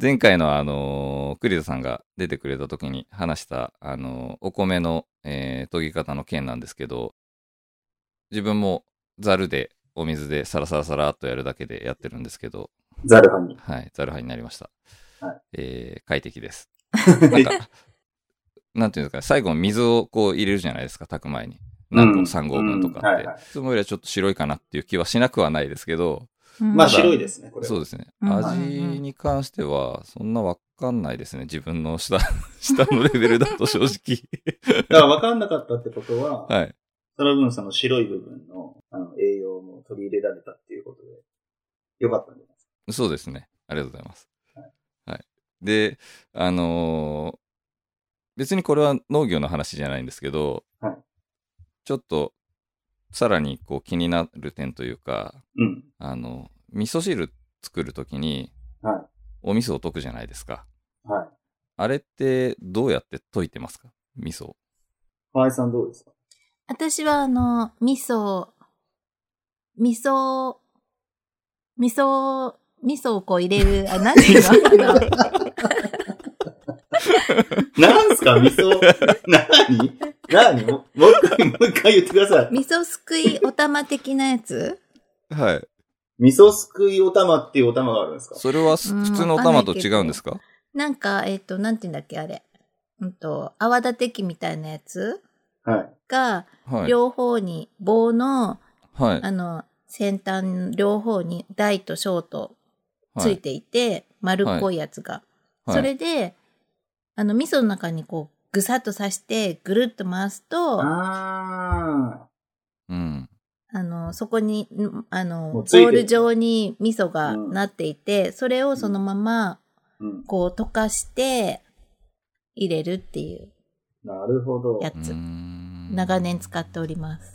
前回のあのー栗田さんが出てくれた時に話した、あのーお米の、えー研ぎ方の件なんですけど、自分もザルでお水でサラサラサラっとやるだけでやってるんですけど、ザルハに。はい、ザル派になりました。はいえー快適です。なんか、なんていうんですかね、最後水をこう入れるじゃないですか、炊く前に。なんと3合分とかって。いつもよりはちょっと白いかなっていう気はしなくはないですけど、まあ白いですね、これは。そうですね。うん味に関しては、そんなわかんないですね。自分の下、下のレベルだと正直。だから分かんなかったってことは、はい。その分その白い部分のあの栄養も取り入れられたっていうことで、よかったんじゃないですか？そうですね。ありがとうございます。ははい。で、あのー別にこれは農業の話じゃないんですけど、はいちょっと、さらにこう気になる点というか、うん。あの、味噌汁作るときに、はお味噌を溶くじゃないですか。い。はい。あれってどうやって溶いてますか？味噌を。河合さんどうですか？私はあの、味噌、味噌、味噌、味噌をこう入れる、あ、なんていうの？あ のなんすか？味噌、なになにももう一回、もう一回言ってください。味噌すくいお玉的なやつ？はい。味噌すくいお玉っていうお玉があるんですか？それは普通のお玉と違うんですか？なんか、えっ、と、なんていうんだっけ、あれ。うんと、泡立て器みたいなやつ？はい。が、はい。両方に棒の、はい。あの、先端両方に大と小とはいついていて、丸っこいやつが。はいそれで、あの、味噌の中にこう、ぐさっと刺して、ぐるっと回すと、ああうん。の、そこに、んあの、ボール状に味噌がなっていて、それをそのまま。こう、溶かして、入れるっていうなるほど。やつ。長年使っております。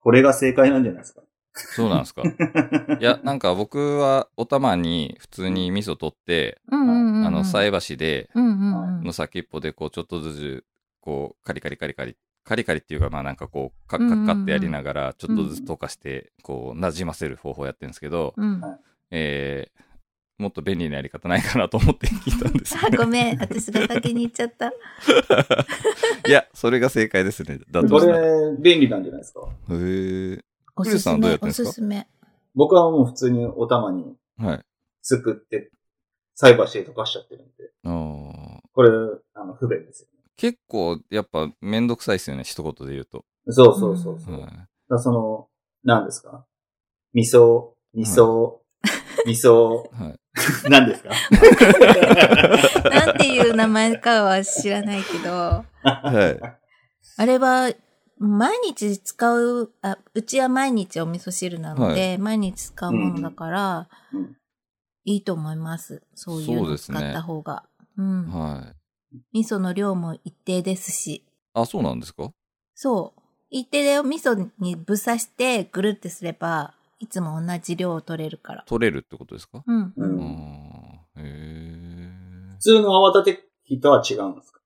これが正解なんじゃないですか？そうなんですか。いや、なんか僕はお玉に普通に味噌取って、うんうんうんうん。あの、菜箸で、うんうんうんの先っぽでこうちょっとずつ、こう、カリカリカリカリ、カリカリっていうか、まあなんかこう、カッカッカってやりながら、ちょっとずつ溶かして、こう、馴染ませる方法をやってるんですけど、うん。えー、もっと便利なやり方ないかなと思って聞いたんです あ、ごめん。私が先に言っちゃった。いや、それが正解ですね。だとこれ、便利なんじゃないですか？ー。おすすクリスさんどうやめ、おってんですか？すすめ。僕はもう普通にお玉にはい。すくって、菜箸で溶かしちゃってるんで。これ、あの、不便ですよ結構、やっぱ、めんどくさいですよね、一言で言うと。ね。そうそうそうそう。はいらその、何ですか？味噌、味噌、味噌、はい。何ですか？なんていう名前かは知らないけど、はい。あれは、毎日使う、あ、うちは毎日お味噌汁なので、毎日使うものだから、うんいいと思います。そういうのそうですね使った方が。うん。はい。味噌の量も一定ですし。あ、そうなんですか？そう。一定で味噌にぶさしてぐるってすれば、いつも同じ量を取れるから。取れるってことですか？うん。うあんーへ普通の泡立て器とは違うんですか？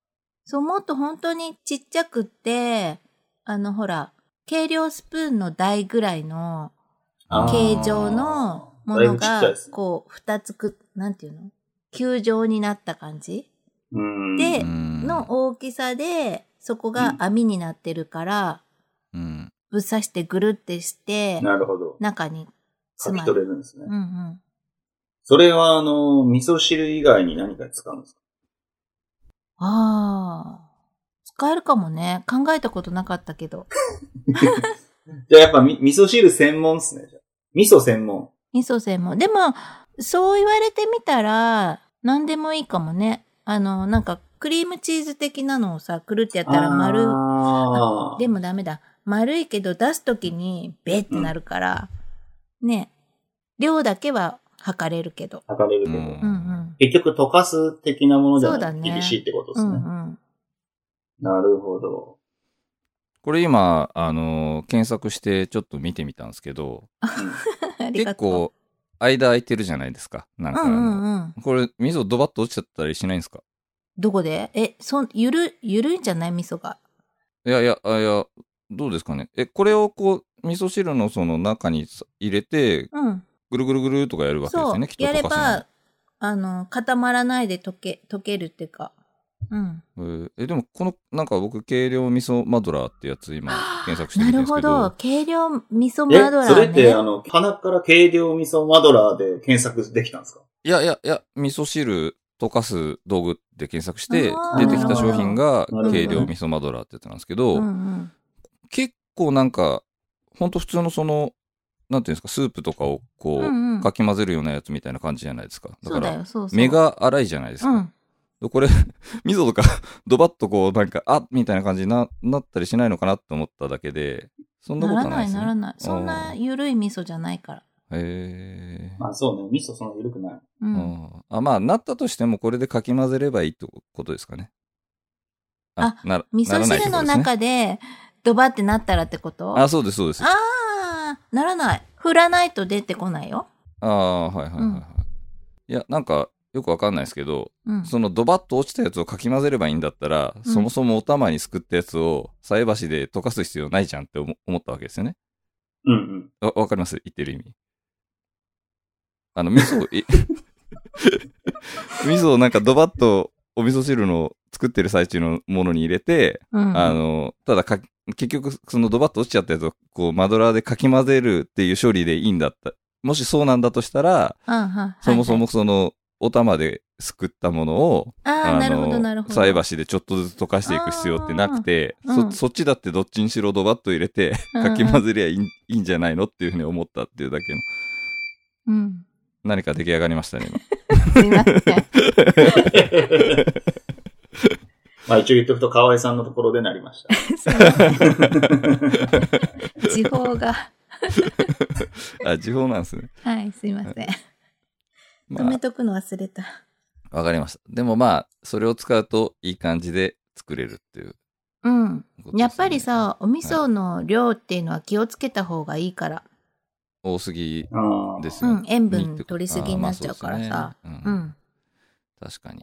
そう、もっと本当にちっちゃくって、あの、ほら、計量スプーンの台ぐらいの形状のものがこう、二つく、なんていうの？球状になった感じ？うん。での大きさで、そこが網になってるから、うん。ぶっ刺してぐるってして、なるほど。中に詰まる。取れるんですね。うんうん。それは、あの、味噌汁以外に何かに使うんですか？ああ。使えるかもね。考えたことなかったけど。じゃあやっぱみ味噌汁専門っすね。味噌専門。味噌専門。でも、そう言われてみたら、何でもいいかもね。あの、なんか、クリームチーズ的なのをさ、くるってやったら丸、でもダメだ。丸いけど出すときにベってなるから、ね。量だけは測れるけど。測れるけど。うんうんうん。結局溶かす的なものじゃそうだねな厳しいってことでうすね。んうん。なるほど。これ今、あのー検索してちょっと見てみたんですけど。結構、間空いてるじゃないですか。なんかあうんうの、んうん。これ、味噌ドバッと落ちちゃったりしないんですか？どこで？え、そん、ゆる、ゆるいんじゃない？味噌が。いやいや、あいや、どうですかね。え、これをこう、味噌汁のその中にさ入れて、うん。ぐるぐるぐるとかやるわけですよね、きっ。とやれば、あの、固まらないで溶け、溶けるっていうか。うん。えでも、この、なんか僕、軽量味噌マドラーってやつ今、検索してなみてるんですけど。るほど。軽量味噌えマドラーね。それって、あの、鼻から軽量味噌マドラーで検索できたんですか？いやいやいや、味噌汁溶かす道具って検索してあ、出てきた商品が軽量味噌マドラーってやつなんですけど、うんうん。結構なんか、ほんと普通のその、なんていうんですか、スープとかをこう、うんうんかき混ぜるようなやつみたいな感じじゃないですか。だから、そうだよ、そうそう。目が粗いじゃないですか。うん。でこれ、味噌とか、ドバッとこう、なんか、あみたいな感じにななったりしないのかなって思っただけで、そんなこならないい、とはなですね。ならない。そんな緩い味噌じゃないから。へーあ、そうね。味噌そんな緩くない。う。うんんあまあ、なったとしても、これでかき混ぜればいいってことですかね。な味噌ならないって汁の中で、ドバってなったらってこと？あ、そうです、そうです。ああ、ならない。振らないと出てこないよ。ああ、はいはいはいはい。うんいや、なんか、よくわかんないですけど、うん。そのドバッと落ちたやつをかき混ぜればいいんだったら、うんそもそもお玉にすくったやつを菜箸で溶かす必要ないじゃんって思思ったわけですよね。うんうん。わ、わかります？言ってる意味。あの、味噌 味噌をなんかドバッとお味噌汁の作ってる最中のものに入れて、うん、あの、ただか、結局、そのドバッと落ちちゃったやつを、こう、マドラーでかき混ぜるっていう処理でいいんだった。もしそうなんだとしたら、そもそはいもその、お玉ですくったものを、ああ、なるほど、なるほど。菜箸でちょっとずつ溶かしていく必要ってなくて、うんそ、そっちだってどっちにしろドバッと入れて、うんかき混ぜりゃいい,、いいんじゃないのっていうふうに思ったっていうだけの、うん。何か出来上がりましたね、今。すいません。まあ一応言っとくと河合さんのところでなりました。時報が。あ、時報なんですね。はい、すいません。ま止めとくの忘れた。あ、わかりました。でもまあ、それを使うといい感じで作れるっていううん。やっぱり、さ、お味噌の量っていうのは気をつけた方がいいから。多すぎああ。ですようん、塩分取りすぎになっちゃうからさ。まあねううんん。確かに。い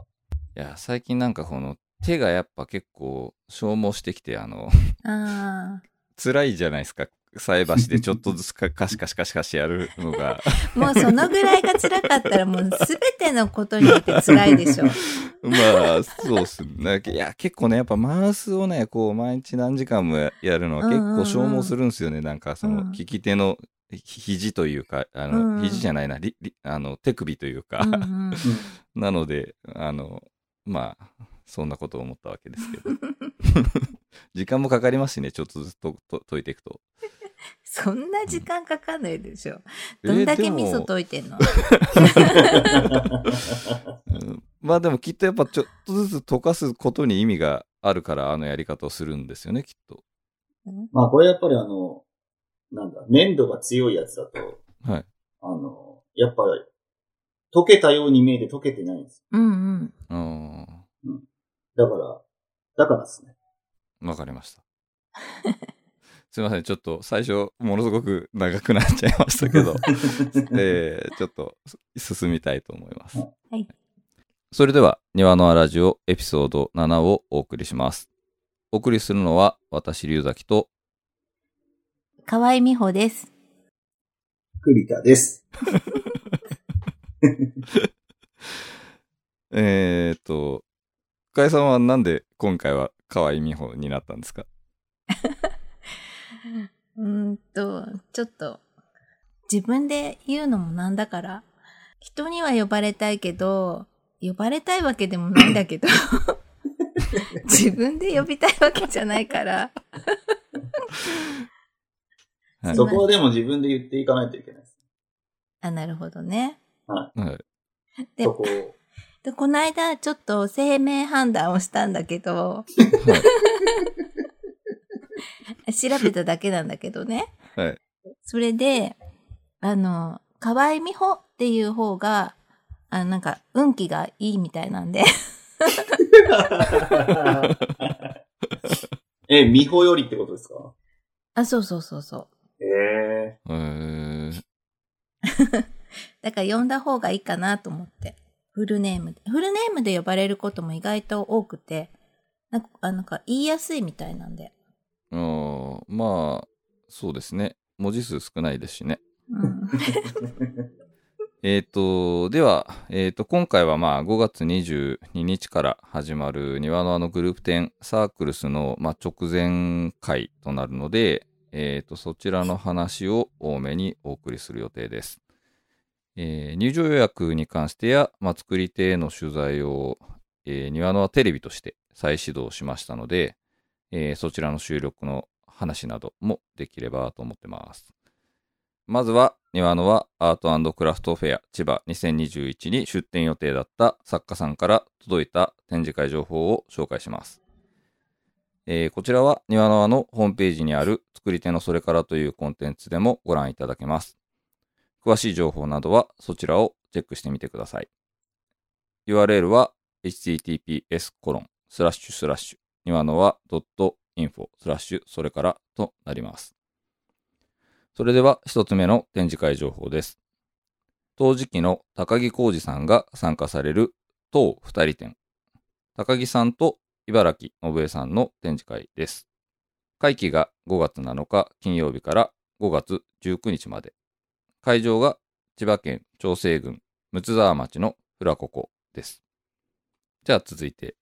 や、最近なんかこの手がやっぱ結構消耗してきて、あの、あ 辛いじゃないですか。菜箸でちょっとずつか カシカシカシカシやるのが。あ。もうそのぐらいが辛かったらもうすべてのことにおいて辛いでしょ。まあ、そうっすね。いや、結構ね、やっぱマウスをね、こう、毎日何時間もややるのは結構消耗するんですよね。なんか、その、うん利き手のひ肘というか、あの、うん肘じゃないな、りりあの、手首というか。うんうんなので、あの、まあ、そんなことを思ったわけですけど。時間もかかりますしね、ちょっとずつとと解いていくと。そんな時間かかんないでしょ。どんだけ味噌と、溶いてんの？うんまあでもきっとやっぱちょっとずつ溶かすことに意味があるから、あのやり方をするんですよね、きっと。まあこれやっぱりあの、なんだ、粘度が強いやつだと、はい。あの、やっぱり、溶けたように見えて溶けてないんですうんうん。あよ。だから、だからですね。あ、わかりました。すいません、ちょっと最初、ものすごく長くなっちゃいましたけど、えー、ちょっと進みたいと思います。はい。それでは、庭のあラジオエピソード7をお送りします。お送りするのは、私、龍崎と、河合美穂です。栗田です。えーっと、深井さんはなんで今回は河合美穂になったんですか？うーんと、ちょっと、自分で言うのもなんだから、人には呼ばれたいけど、呼ばれたいわけでもないんだけど、自分で呼びたいわけじゃないから、はいそこはでも自分で言っていかないといけないです。あ、なるほどね。はい。でそこを。で、この間ちょっと生命判断をしたんだけど、調べただけなんだけどね。はい。それで、あの、河合美穂っていう方が、あなんか、運気がいいみたいなんで。え、美穂よりってことですか？あ、そうそうそうそう。えええー、だから呼んだ方がいいかなと思って。フルネームで。フルネームで呼ばれることも意外と多くて、なんか、あなんか言いやすいみたいなんで。あーまあ、そうですね。文字数少ないですしね。うん。えっ、と、では、えっ、と、今回はまあ5月22日から始まる庭のあのグループ展サークルスの、まあ、直前回となるので、えっ、と、そちらの話を多めにお送りする予定です。えー入場予約に関してや、まあ、作り手への取材を、えー庭のテレビとして再始動しましたので、えーそちらの収録の話などもできればと思ってます。まずは、庭の輪アートクラフトフェア千葉2021に出展予定だった作家さんから届いた展示会情報を紹介します。えーこちらは庭の輪のホームページにある作り手のそれからというコンテンツでもご覧いただけます。詳しい情報などはそちらをチェックしてみてください。URL は https コロンスラッシュスラッシュ庭のは .info スラッシュそれからとなります。それでは一つ目の展示会情報です。当時期の高木浩二さんが参加される当二人展。高木さんと茨城信江さんの展示会です。会期が5月7日金曜日から5月19日まで。会場が千葉県長生郡睦沢町のフラココです。じゃあ続いて、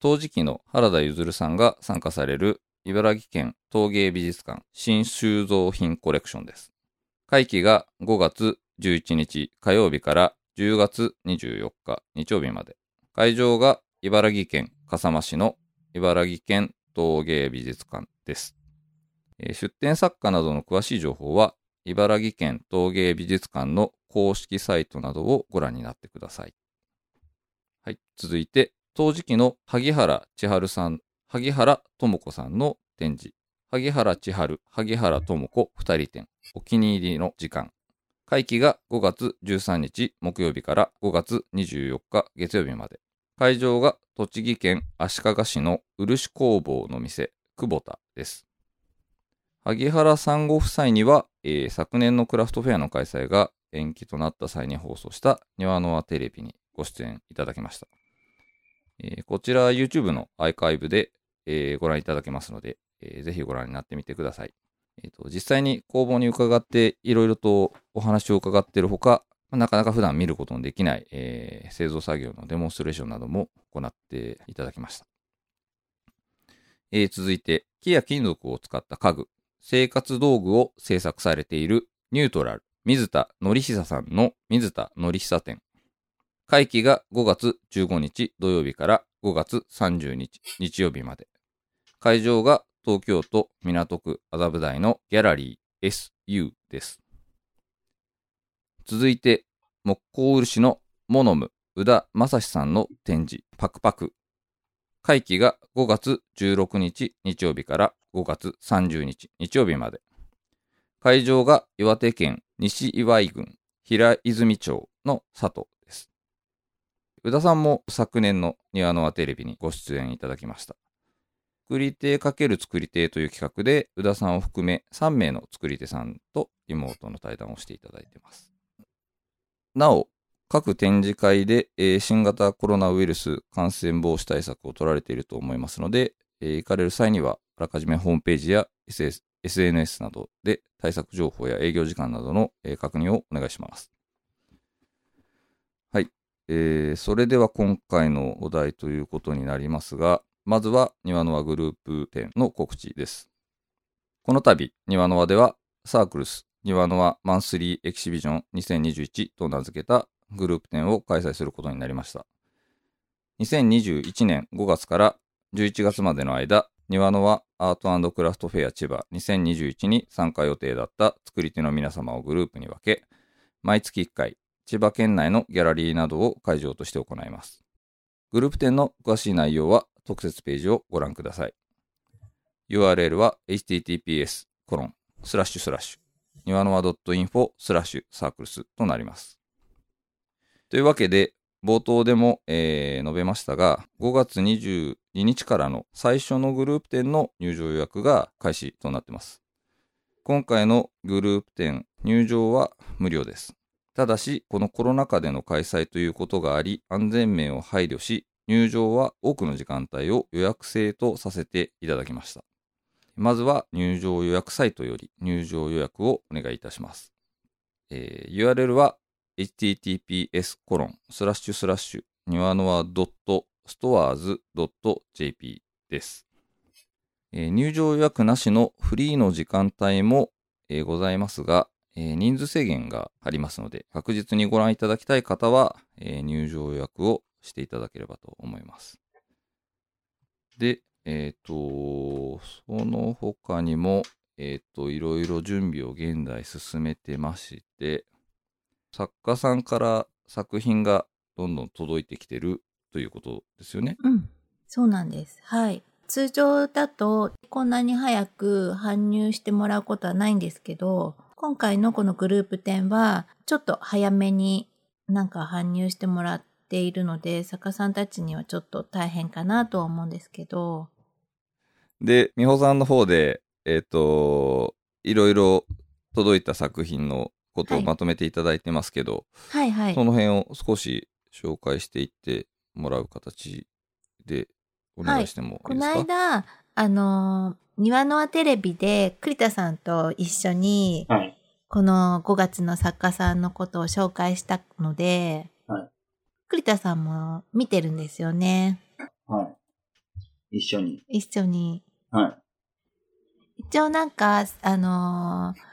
当時期の原田譲さんが参加される茨城県陶芸美術館新収蔵品コレクションです。会期が5月11日火曜日から10月24日日曜日まで。会場が茨城県笠間市の茨城県陶芸美術館です。出展作家などの詳しい情報は茨城県陶芸美術館の公式サイトなどをご覧になってください。はい。続いて、当時期の萩原千春さん、萩原智子さんの展示。萩原千春、萩原智子二人展。お気に入りの時間。会期が5月13日木曜日から5月24日月曜日まで。会場が栃木県足利市の漆工房の店、久保田です。萩原さんご夫妻には、えー昨年のクラフトフェアの開催が延期となった際に放送した庭の輪テレビにご出演いただきました。えーこちら YouTube のアーカイブで、えーご覧いただけますので、えーぜひご覧になってみてください。えーと実際に工房に伺っていろいろとお話を伺っているほか、なかなか普段見ることのできない、えー製造作業のデモンストレーションなども行っていただきました。えー続いて、木や金属を使った家具、生活道具を制作されているニュートラル、水田則久さんの水田則久展。会期が5月15日土曜日から5月30日日曜日まで。会場が東京都港区麻布台のギャラリー SU です。続いて、木工漆のモノム宇田正史さんの展示パクパク。会期が5月16日日曜日から5月30日日曜日まで。会場が岩手県西岩井郡平泉町の佐藤です。宇田さんも昨年の庭の輪テレビにご出演いただきました。作り手×作り手という企画で宇田さんを含め3名の作り手さんと妹の対談をしていただいています。なお、各展示会で、えー新型コロナウイルス感染防止対策を取られていると思いますので、えー行かれる際にはあらかじめホームページや SS SNS などで対策情報や営業時間などの、えー確認をお願いします。はい。えーそれでは今回のお題ということになりますが、まずは庭の輪グループ展の告知です。この度、庭の輪ではサークルス庭の輪マンスリーエキシビジョン2021と名付けたグループ展を開催することになりました。2021年5月から11月までの間、庭の輪アートクラフトフェア千葉2021に参加予定だった作り手の皆様をグループに分け、毎月1回、千葉県内のギャラリーなどを会場として行います。グループ展の詳しい内容は特設ページをご覧ください。URL は https コロンスラッシュスラッシュ庭の輪 .info スラッシュサークルスとなります。というわけで、冒頭でも、えー述べましたが、5月22日からの最初のグループ展の入場予約が開始となっています。今回のグループ展、入場は無料です。ただし、このコロナ禍での開催ということがあり、安全面を配慮し、入場は多くの時間帯を予約制とさせていただきました。まずは入場予約サイトより入場予約をお願いいたします。えー URL は https コロンスラッシュスラッシュにわのわ .stores.jp です、えー入場予約なしのフリーの時間帯も、えーございますが、えー人数制限がありますので、確実にご覧いただきたい方は、え入場予約をしていただければと思います。で、えっ、と、その他にも、えっ、と、いろいろ準備を現在進めてまして、作家さんから作品がどんどん届いてきてるということですよね。うん。そうなんです。はい。通常だとこんなに早く搬入してもらうことはないんですけど、今回のこのグループ展はちょっと早めになんか搬入してもらっているので、作家さんたちにはちょっと大変かなとは思うんですけど、で、美穂さんの方で、えっ、と、いろいろ届いた作品のことをはいまとめていただいてますけど、はいはいそ。の辺を少し紹介していってもらう形でお願いしてもいこのいですか、間、あのー、庭の輪テレビで栗田さんと一緒に、はい。この5月の作家さんのことを紹介したので、はい栗田さんも見てるんですよね。はい。一緒に。一緒に。はい。一応なんか、あのー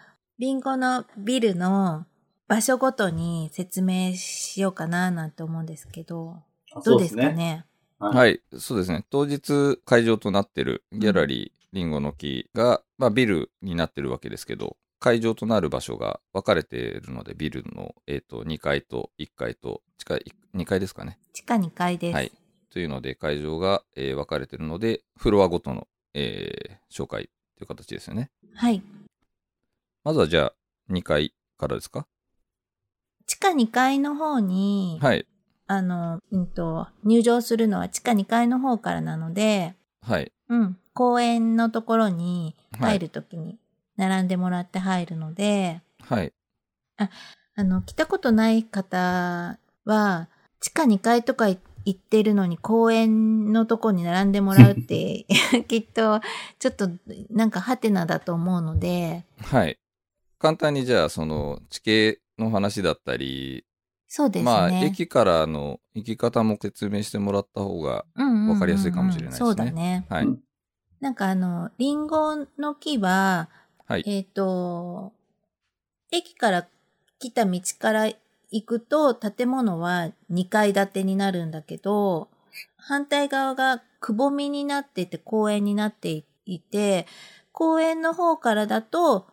リンゴのビルの場所ごとに説明しようかななんて思うんですけど、あどうですかね？はい。はい、そうですね。当日会場となってるギャラリーリンゴの木が、まあビルになってるわけですけど、会場となる場所が分かれているので、ビルの、えー、と2階と1階と、近い2階ですかね。地下2階です。はい。というので、会場が、えー分かれてるので、フロアごとの、えー紹介という形ですよね。はい。まずはじゃあ、2階からですか？地下2階の方に、はい。あの、うんと、入場するのは地下2階の方からなので、はい。うん、公園のところにはい。入るときに並んでもらって入るので、はい。あの、来たことない方は、地下2階とか行ってるのに公園のとこに並んでもらうって、きっと、ちょっと、なんかハテナだと思うので、はい。簡単にじゃあ、その、地形の話だったり、そうですね。まあ、駅からの行き方も説明してもらった方が、うんうんうんうんわかりやすいかもしれないですねそうだね。はい。うんなんかあの、リンゴの木は、はい。えっ、と、駅から来た道から行くと建物は2階建てになるんだけど、反対側がくぼみになっていて公園になっていて、公園の方からだと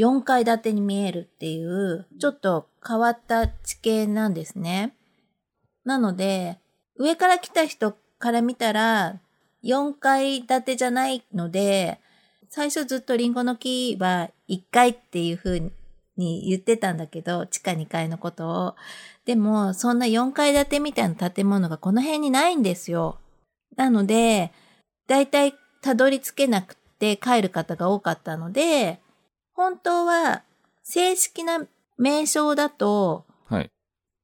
4階建てに見えるっていう、ちょっと変わった地形なんですね。なので、上から来た人から見たら、4階建てじゃないので、最初ずっとリンゴの木は1階っていう風に言ってたんだけど、地下2階のことを。でも、そんな4階建てみたいな建物がこの辺にないんですよ。なので、だいたいたどり着けなくて帰る方が多かったので、本当は正式な名称だと、はい。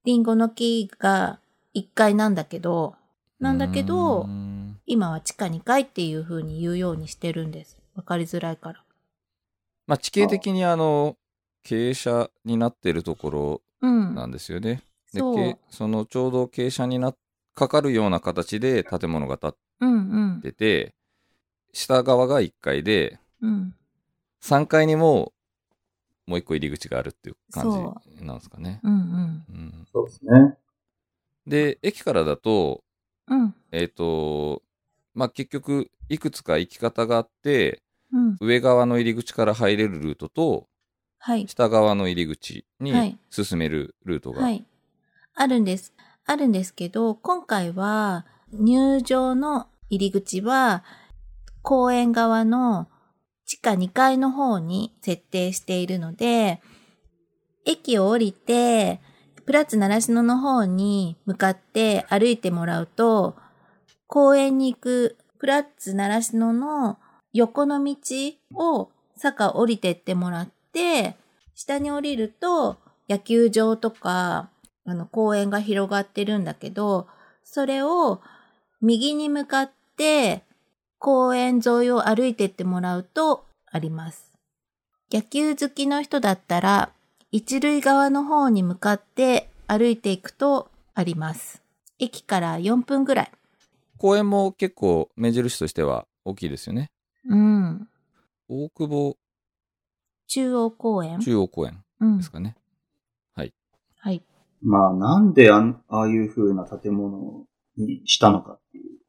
リンゴの木が1階なんだけど、なんだけうど今は地下2階っていう風に言うようにしてるんです。わかりづらいから。まあ、地形的にあの、傾斜になってるところうん。なんですよね。でそうけそのちょうど傾斜になかかるような形で建物が建っうんうん。てて、下側が1階で、うん。3階にももう一個入り口があるっていう感そじなんですかね。うんうん。うん、そうですね。で、駅からだと、うん。えっ、と、まあ、結局、いくつか行き方があって、うん。上側の入り口から入れるルートと、はい。下側の入り口はにい進めるルートが。はい。あるんです。あるんですけど、今回は入場の入り口は公園側の地下2階の方に設定しているので、駅を降りて、プラッツ習志野の方に向かって歩いてもらうと、公園に行くプラッツ習志野の横の道を坂降りてってもらって、下に降りると野球場とか、あの公園が広がってるんだけど、それを右に向かって公園沿いを歩いてってもらうとあります。野球好きの人だったら、一塁側の方に向かって歩いていくとあります。駅から4分ぐらい。公園も結構目印としては大きいですよね。うん。大久保中央公園。中央公園ですかね。はい。はいまあ、なんであああいう風な建物にしたのかっていう。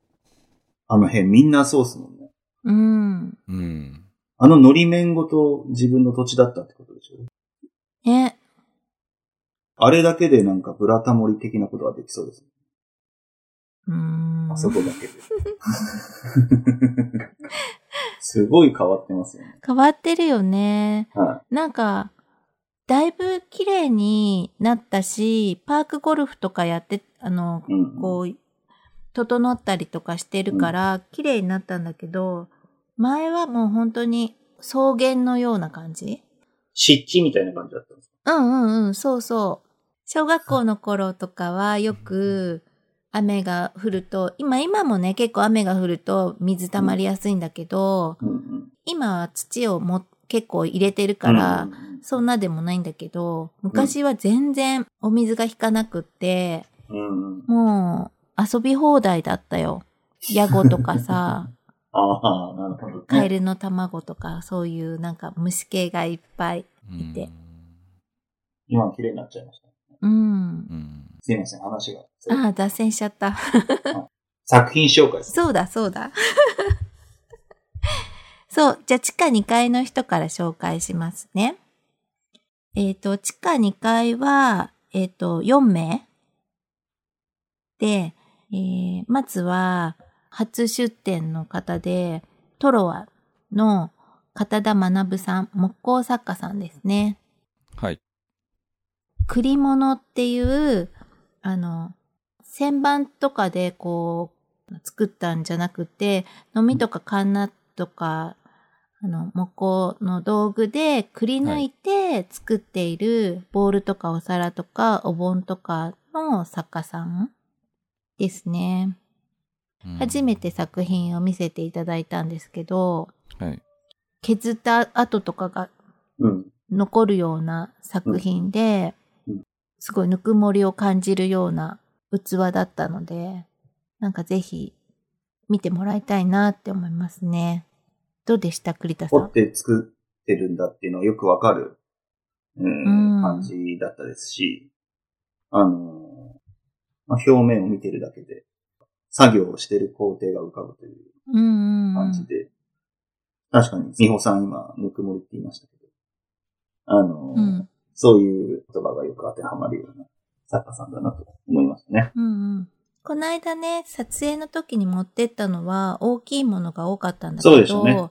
あの辺みんなそうっすもんね。うん。うん。あののり面ごと自分の土地だったってことでしょ？ね。あれだけでなんかブラタモリ的なことができそうです。うーん。あそこだけで。すごい変わってますよね。変わってるよね。はなんか、だいぶ綺麗になったし、パークゴルフとかやって、あの、い。うん。こう、整ったりとかしてるから、綺麗になったんだけど、前はもう本当に草原のような感じ？湿地みたいな感じだったんですか？うんうんうん、そうそう。小学校の頃とかはよく雨が降ると、今、今もね、結構雨が降ると水溜まりやすいんだけど、うんうん。今は土をも結構入れてるから、うんうんそんなでもないんだけど、昔は全然お水が引かなくって、うんうん。もう遊び放題だったよ。ヤゴとかさ、ああ、なるほど、ね。カエルの卵とか、そういうなんか虫系がいっぱい。うんて今は綺麗になっちゃいました。うん。うん。すいません、話が。ああ、脱線しちゃった。作品紹介。そうだ、そうだ。そう。じゃあ、地下2階の人から紹介しますね。えっ、と、地下2階は、えっ、と、4名で、えーまずは、初出展の方で、トロワの片田学さん、木工作家さんですね。はい。栗物っていう、あの、旋盤とかでこう、作ったんじゃなくて、のみとかカンナとか、あの、木工の道具でくり抜いて作っているボールとかお皿とかお盆とかの作家さんですね。うん初め。て作品を見せていただいたんですけど、はい。削った跡とかがうん。残るような作品でうんうん、すごいぬくもりを感じるような器だったので、なんかぜひ見てもらいたいなって思いますね。どうでした栗田さん？掘って作ってるんだっていうのがよくわかる、うんうん感じだったですし、あの、まあ、表面を見てるだけで、作業をしてる工程が浮かぶといううんうんうん。感じで、確かに、美穂さん今、ぬくもりって言いましたけど、あの、うんそういう言葉がよく当てはまるような作家さんだなと思いましたね。うんうん。この間ね、撮影の時に持ってったのは大きいものが多かったんだけど、そうでしたね。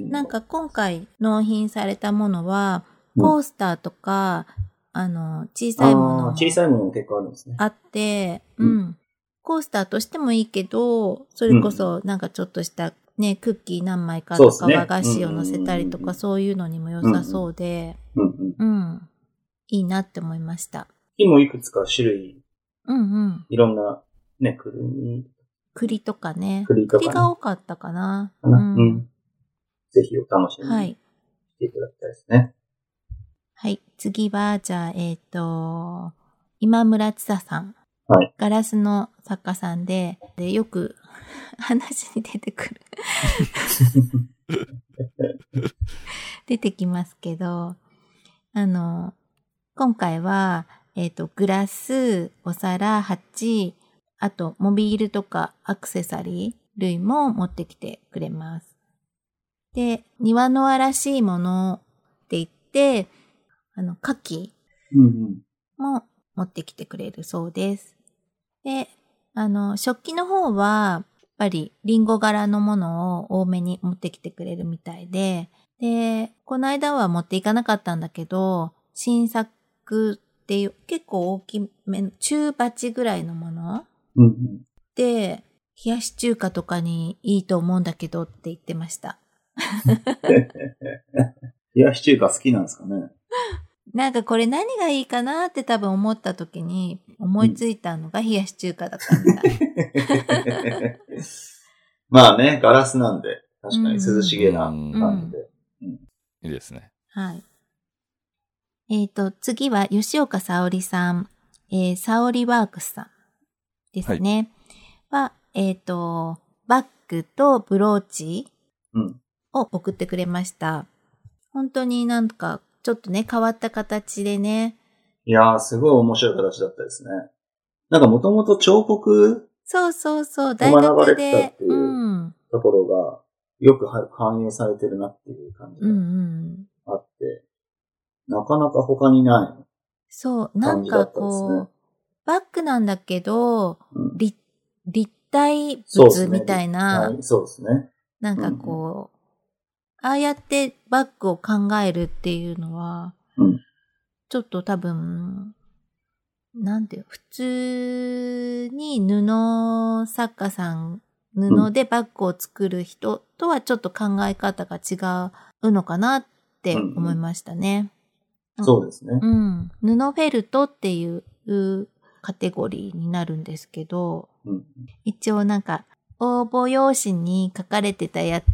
うん、なんか今回納品されたものは、うんコースターとか、あの、小さいもの小さいものも結構あるんですね。あって、ううんん。コースターとしてもいいけど、それこそなんかちょっとしたね、クッキー何枚かとか和菓子を乗せたりとかそういうのにも良さそうで、うんうん。うん。いいなって思いました。木もいくつか種類、うんうん。いろんな、ね、くるみ栗とかね。栗とかねが多かったかな。かな。うんうん。ぜひお楽しみにはい。していただきたいですね。はい。次は、じゃあ、えっ、と、今村千佐さん。はい。ガラスの作家さんで、でよく 話に出てくる。出てきますけど、あの、今回は、えっ、と、グラス、お皿、鉢、あと、モビールとかアクセサリー類も持ってきてくれます。で、庭のあらしいものって言って、あの、牡蠣。も持ってきてくれるそうです。で、あの、食器の方は、やっぱりリンゴ柄のものを多めに持ってきてくれるみたいで、で、この間は持っていかなかったんだけど、新作っていう結構大きめの中鉢ぐらいのものうんうん。で、冷やし中華とかにいいと思うんだけどって言ってました。冷やし中華好きなんですかね？なんかこれ何がいいかなって多分思った時に思いついたのが冷やし中華だったみたい。まあね、ガラスなんで、確かに涼しげな感じで。いいですね。はい。えっ、と、次は吉岡沙織さん、えー、沙織ワークスさんですね。は、えっ、と、バッグとブローチうん。を送ってくれました。本当になんか、ちょっとね、変わった形でね。いやー、すごい面白い形だったですね。なんかもともと彫刻そうそうそう、大学ばれ学でてたって、いううん、ところがよくは反映されてるなっていう感じうんうん。があって、なかなか他にない。そう、なんかこう、バッグなんだけど、うん立立体物みたいな、はいそうですね。なんかこう、ああやってバッグを考えるっていうのは、うんちょっと多分、なんていう、普通に布作家さん、布でバッグを作る人とはちょっと考え方が違うのかなって思いましたね。うんそうですね。うん。布フェルトっていうカテゴリーになるんですけど、うん。一応なんか応募用紙に書かれてたやつ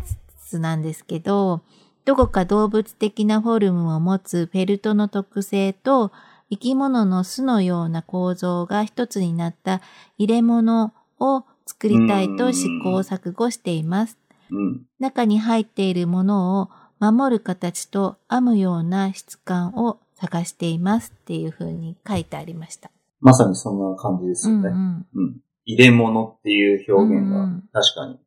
なんですけど、どこか動物的なフォルムを持つフェルトの特性と生き物の巣のような構造が一つになった入れ物を作りたいと試行錯誤しています。うん。中に入っているものを守る形と編むような質感を探していますっていう風に書いてありました。まさにそんな感じですよね。うんうんうん。入れ物っていう表現が確かに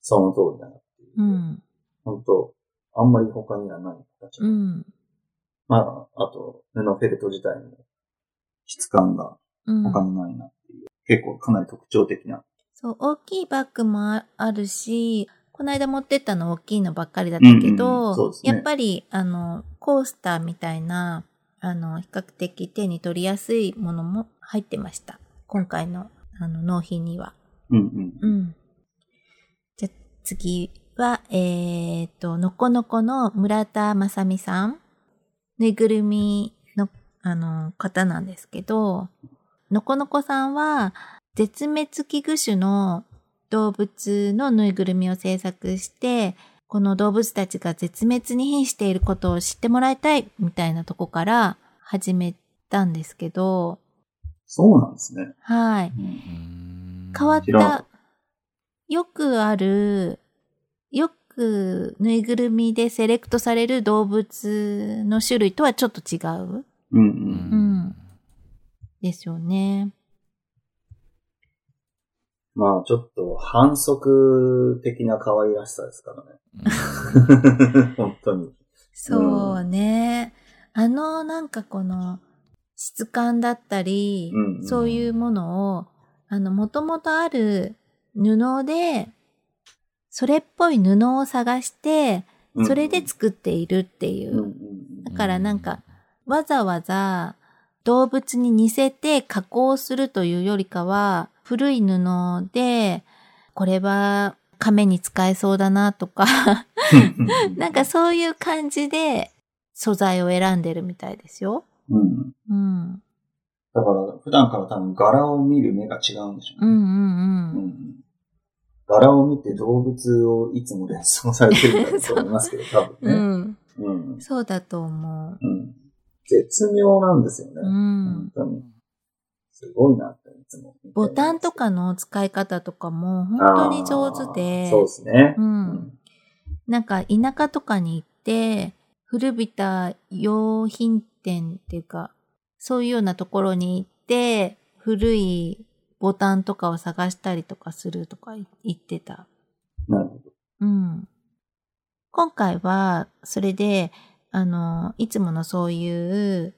その通りだなう。うん。本当あんまり他にはない形。うん。まあ、あと、布フェルト自体も質感がうん。他にないなっていう。結構かなり特徴的な。そう、大きいバッグもああるし、この間持ってったの大きいのばっかりだったけうんど、うんそうですねやっぱり、あの、コースターみたいな、あの、比較的手に取りやすいものも入ってました。今回の、あの、納品には。うんうん。うん。じゃ、次は、えーと、のこのこの村田正美さん。ぬいぐるみの、あの、方なんですけど、のこのこさんは、絶滅危惧種の動物のぬいぐるみを制作して、この動物たちが絶滅に瀕していることを知ってもらいたいみたいなとこから始めたんですけど、そうなんですね。はい。うん変わった、よくある、よくぬいぐるみでセレクトされる動物の種類とはちょっと違う？うんう。うんんですよね。まあ、ちょっと反則的な可愛らしさですからね。本当に。そうね。あの、なんかこの質感だったり、うんうんそういうものを、あの、もともとある布で、それっぽい布を探して、それで作っているっていう。だからなんか、わざわざ動物に似せて加工するというよりかは、古い布で、これは亀に使えそうだなとか、なんかそういう感じで素材を選んでるみたいですよ。うん。うん。だから、普段から多分柄を見る目が違うんでしょうね。うんうんう。うんん柄を見て動物をいつも連想されてるんだと思いますけど、多分ね。うん。うん。そうだと思う。うん。絶妙なんですよね。うん本当に。すごいなって、いつも。ボタンとかの使い方とかも本当に上手で。そうですね。うんなんか田舎とかに行って、古びた用品店っていうか、そういうようなところに行って、古いボタンとかを探したりとかするとか言ってた。なるほど。うん。今回は、それで、あの、いつものそういう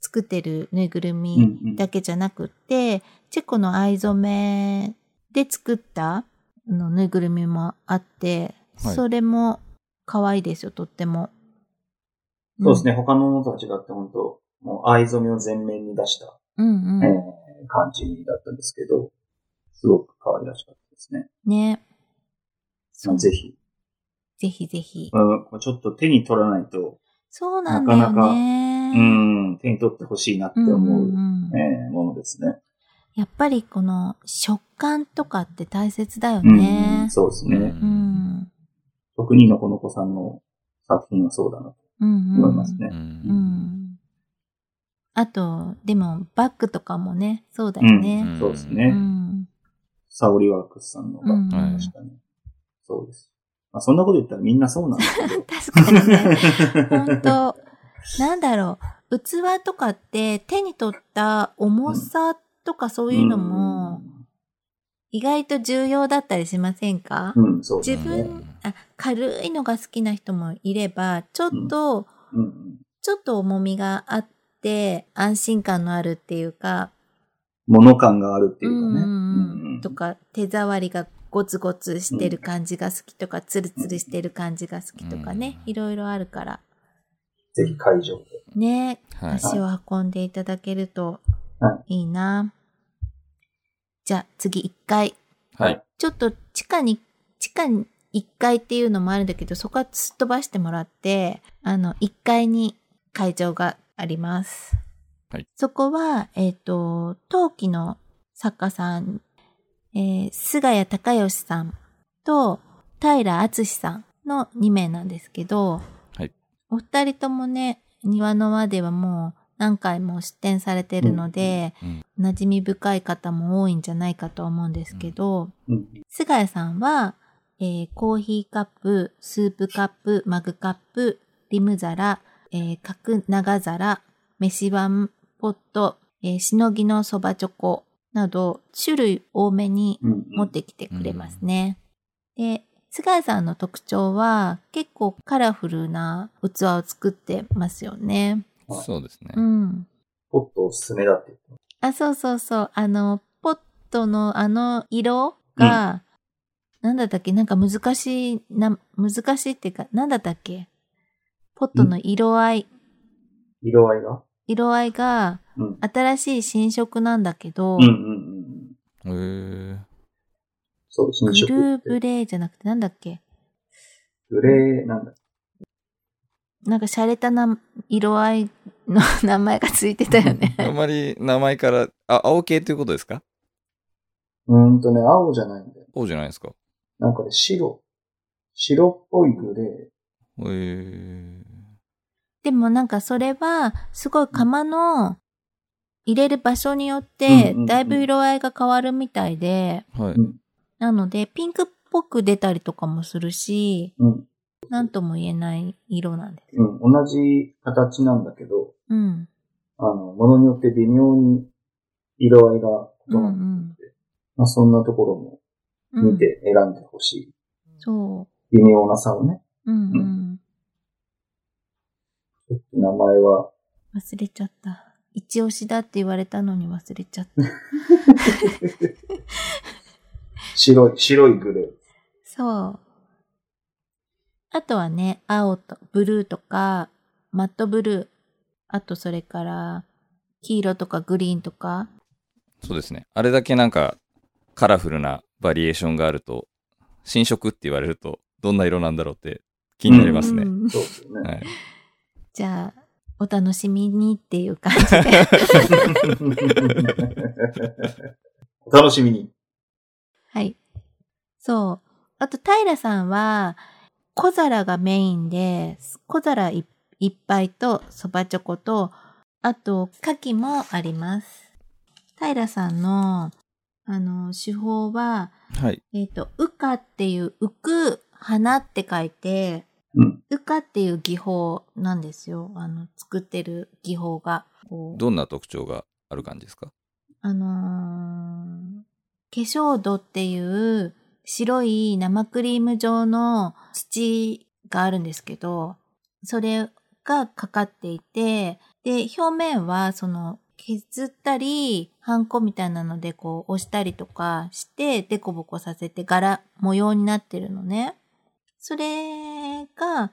作ってるぬいぐるうんみうんだけじゃなくって、チェコの藍染めで作ったあのぬいぐるみもあって、はいそれも可愛いですよ、とっても。そうですね。他のものとは違って、本当もう藍染めを全面に出した、うん。うんえうん。ー感じだったんですけど、すごく可愛らしかったですね。ね。まあぜひ。ぜひぜひ。うん、ちょっと手に取らないと、そうなんだよなかなかね。うん、手に取ってほしいなってうん思う、うんうんえーものですね。やっぱりこの食感とかって大切だようんね。そうですね。うん。特にのこのこさんの作品はそうだなと。思いますね。ううんん。あと、でも、バッグとかもね、そうだよね。んそうですうね。ん。サオリワークスさんのが、うんはい確かに。そうです。まあ、そんなこと言ったらみんなそうなんですけど。確かにね。本当なんだろう。器とかって手に取った重さとかそういうのも意外と重要だったりしませんか、うん、うん、そうで自すね。分、あ、軽いのが好きな人もいれば、ちょっと、うんうん、ちょっと重みがあって安心感のあるっていうか、物感があるっていうかね。うんうんうんうんとか手触りがゴツゴツしてる感じが好きとか、ツルツルしてる感じが好きとかね、うんいろいろあるから。ぜひ会場で。ね、はい。足を運んでいただけるとはいいな。じゃあ次1階。はい。ちょっと地下に、地下に1階っていうのもあるんだけど、そこはすっ飛ばしてもらって、あの、1階に会場があります。はい。そこは、えっ、と、陶器の作家さん、えー菅谷隆義さんと平敦さんの2名なんですけど、はい。お二人ともね、庭の輪ではもう何回も出展されてるので、うん馴染み深い方も多いんじゃないかと思うんですけど、うん菅谷さんは、えーコーヒーカップ、スープカップ、マグカップ、リム皿、えー角長皿、飯碗、ポット、えーしのぎのそばチョコなど、種類多めにうんうん持ってきてくれますね。で、菅谷さんの特徴は結構カラフルな器を作ってますよね。そうですねう。ん。ポットおすすめだって言ってあ、そうそうそう。あの、ポットのあの色が、なんだったっけ？なんか難しい、な、難しいっていうか、なんだったっけ？ポットの色合い、色合いが？色合いがうん。新しい新色なんだけど、うんうんうんうん。へえ。そう、新グ色ルー。ブレーじゃなくてなんだっけ？グレー、なんだ。なんか洒落たな色合いの名前がついてたよね。あまり名前から、あ、青系ということですか？うーんとね、青じゃないんだよ。青じゃないですか。なんかね、白。白っぽいグレへえ。でもなんかそれは、すごい釜の入れる場所によってうんうんう、んだいぶ色合いが変わるみたいで、はい。うんなので、ピンクっぽく出たりとかもするし、ー。うん。なんとも言えない色なんです。うん。同じ形なんだけど、うん。あの、ものによって微妙に色合いが異うんうなるのん。で、まあそんなところもうん見て選んでほしい。そ微妙な差をね。う。うんう。うんちょっと名前は、忘れちゃった。一押しだって言われたのに忘れちゃった。白い、白いグレー。そう。あとはね、青とブルーとか、マットブルー。あとそれから、黄色とかグリーンとか。そうですね。あれだけなんか、カラフルなバリエーションがあると、新色って言われると、どんな色なんだろうって気になりますね。うんそうですよね。はい。じゃあ、お楽しみにっていう感じで。お楽しみに。はい。そう。あと、平さんは、小皿がメインで、小皿いいっぱいと、そばチョコと、あと、牡蠣もあります。平さんの、あの、手法は、はい。えっ、と、羽化っていう、浮く花って書いて、うん。羽化っていう技法なんですよ。あの、作ってる技法が。どんな特徴がある感じですか？あのー化粧土っていう白い生クリーム状の土があるんですけど、それがかかっていて、で、表面はその削ったり、ハンコみたいなのでこう押したりとかして、デコボコさせて柄、模様になってるのね。それが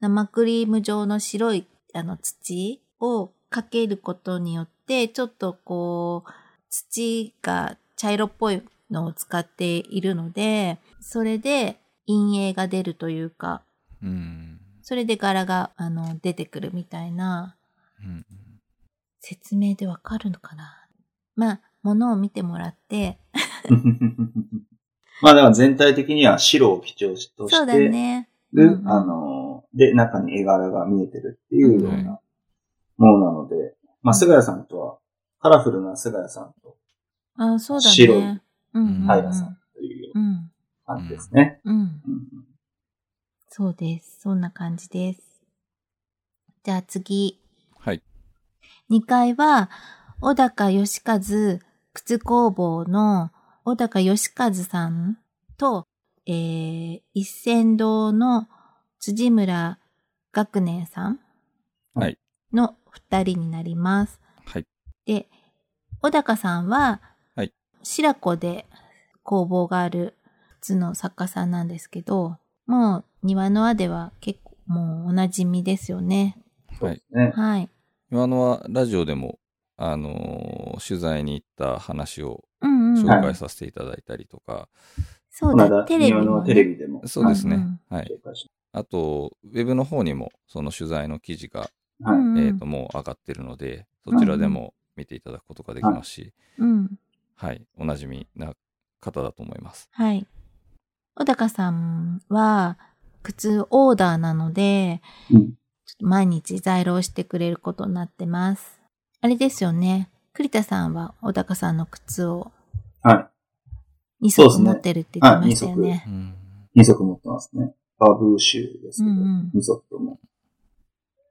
生クリーム状の白いあの土をかけることによって、ちょっとこう、土が茶色っぽいのを使っているので、それで陰影が出るというか、うん。それで柄があの出てくるみたいなうん説明でわかるのかなまあ、ものを見てもらって、まあだから全体的には白を基調とそうだしてね。る、うんうんあの、で、中に絵柄が見えてるっていうようなものなので、まあ、菅谷さんとは、カラフルな菅谷さんとあ、そうだね。白いうんうんうん。平さんというよううん。な感じですね。うん。うんそうです。そんな感じです。じゃあ次。はい。2階は、小高義和靴工房の小高義和さんと、えー、一銭堂の辻村学年さんはいの二人になります。はい。で、小高さんは、はい白子で工房がある靴の作家さんなんですけど、もう庭の輪では結構もうお馴染みですよね。はい。ね。はい。今のはラジオでも、あのー取材に行った話をうんうん。紹介させていただいたりとか、そうだ、この間、テレビも、庭のテレビでもそうですね。うんはい。あと、ウェブの方にもその取材の記事が、はい。えっ、と、もう上がってるので、そちらでも見ていただくことができますし、うん。はい。おなじみな方だと思います。はい。小高さんは、靴オーダーなので、うん。ちょっと毎日在労してくれることになってます。あれですよね。栗田さんは小高さんの靴をはい。2そうですね足持ってるって言ってましたよね。うん。2足持ってますね。バブーシューですけど、うんうん2足とも。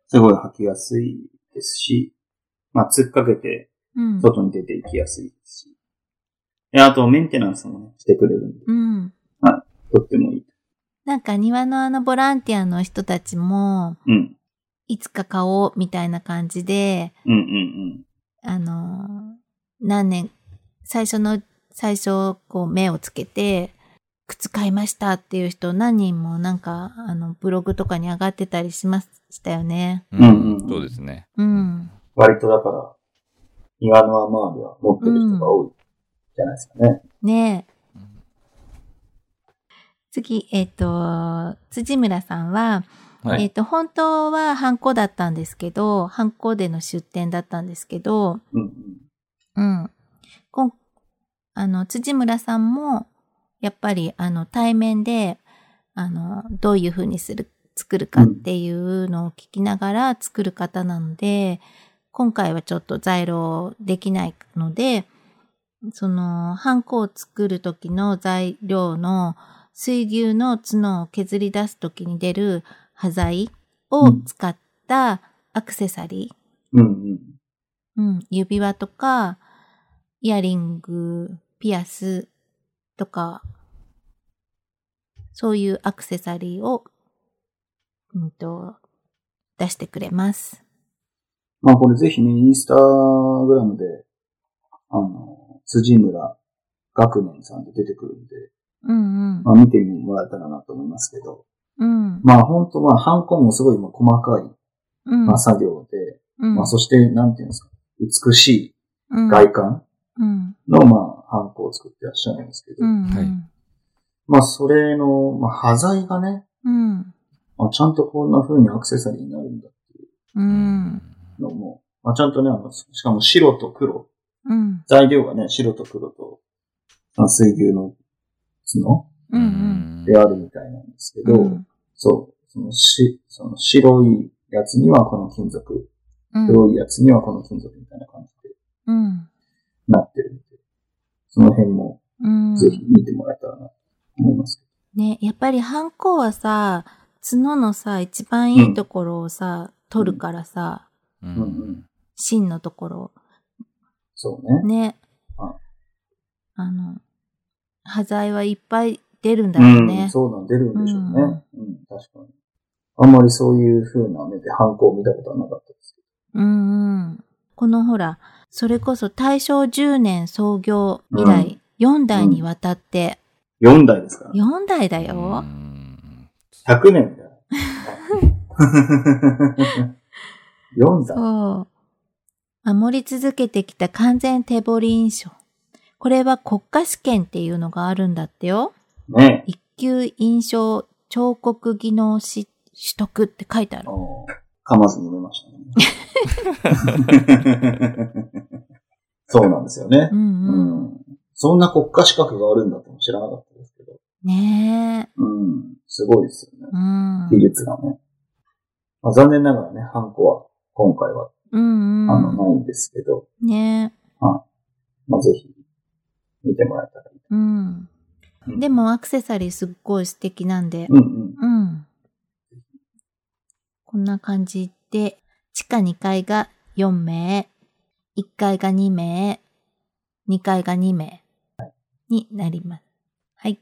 すごい履きやすいですし、まあ、突っかけてうん。外に出て行きやすいですし。で、あとメンテナンスもね、してくれるんで、うん。とってもいい。なんか庭のあのボランティアの人たちも、うん。いつか買おうみたいな感じで、うんうんあのー何年、最初の、最初、こう目をつけて、靴買いましたっていう人何人もなんか、あの、ブログとかに上がってたりしましたよね。うんうんうんそうですね。うん。割とだから、庭の周りは持ってる人が多いじゃないですかね。ねえ。うん次、えっ、と、辻村さんは、はい。えっ、と、本当はハンコだったんですけど、ハンコでの出店だったんですけど、うんうん。こんあの、辻村さんも、やっぱり、あの、対面で、あの、どういう風にする、作るかっていうのを聞きながら作る方なので、今回はちょっと在庫できないので、その、ハンコを作る時の材料の水牛の角を削り出す時に出る端材を使ったアクセサリー、うん。うん、指輪とか、イヤリング、ピアスとか、そういうアクセサリーを、うんと、出してくれます。まあこれぜひね、インスタグラムで、あの、辻村学年さんで出てくるんで、うんうん。まあ見てもらえたらなと思いますけど、うん。まあ本当まあハンコもすごいまあ細かい、うん。まあ、作業で、うんまあそして、なんていうんですか、美しいうん外観うん。の、まあ、ハンコを作ってらっしゃるんですけど、うん。はいまあそれの、まあ端材がね、うん。まあ、ちゃんとこんな風にアクセサリーになるんだっていうん。うのも、まあちゃんとね、あの、しかも白と黒、うん。材料がね、白と黒と、まあ、水牛の角うん。うん。であるみたいなんですけど、うんそう、そのし、その白いやつにはこの金属、うん。黒いやつにはこの金属みたいな感じでうん。なってるんで、その辺もうん。ぜひ見てもらえたらなと思いますけね、やっぱりハンコはさ、角のさ、一番いいところをさ、取るからさ、うんうんうん芯のところ。ど。そうね。ねあ。あの、端材はいっぱい出るんだろううん、ね。そうなん、出るんでしょうね。うん、確かに。あんまりそういう風な目でハンコを見たことはなかったですけうんうん。このほら、それこそ大正10年創業以来、4代にわたって、ど。4代ですか？ら。4代だうよ。ん100年だよ。4代。そう。守り続けてきた完全手彫り印象。これは国家試験っていうのがあるんだってよ。ね。一級印象彫刻技能士取得って書いてあるあ。の噛まずに読めましたね。そうなんですよねう。んううん。ん。そんな国家資格があるんだって知らなかったですけど。ねえ。うん。すごいですよね。うん。技術がね。まあ、残念ながらね、ハンコは今回はうんあの、うないんですけど、ん。ねまあ、ぜひ、見てもらえたらいい。うん。うんでもアクセサリーすっごい素敵なんで。うんうん。うん。こんな感じで、地下2階が4名、1階が2名、2階が2名になります。はい。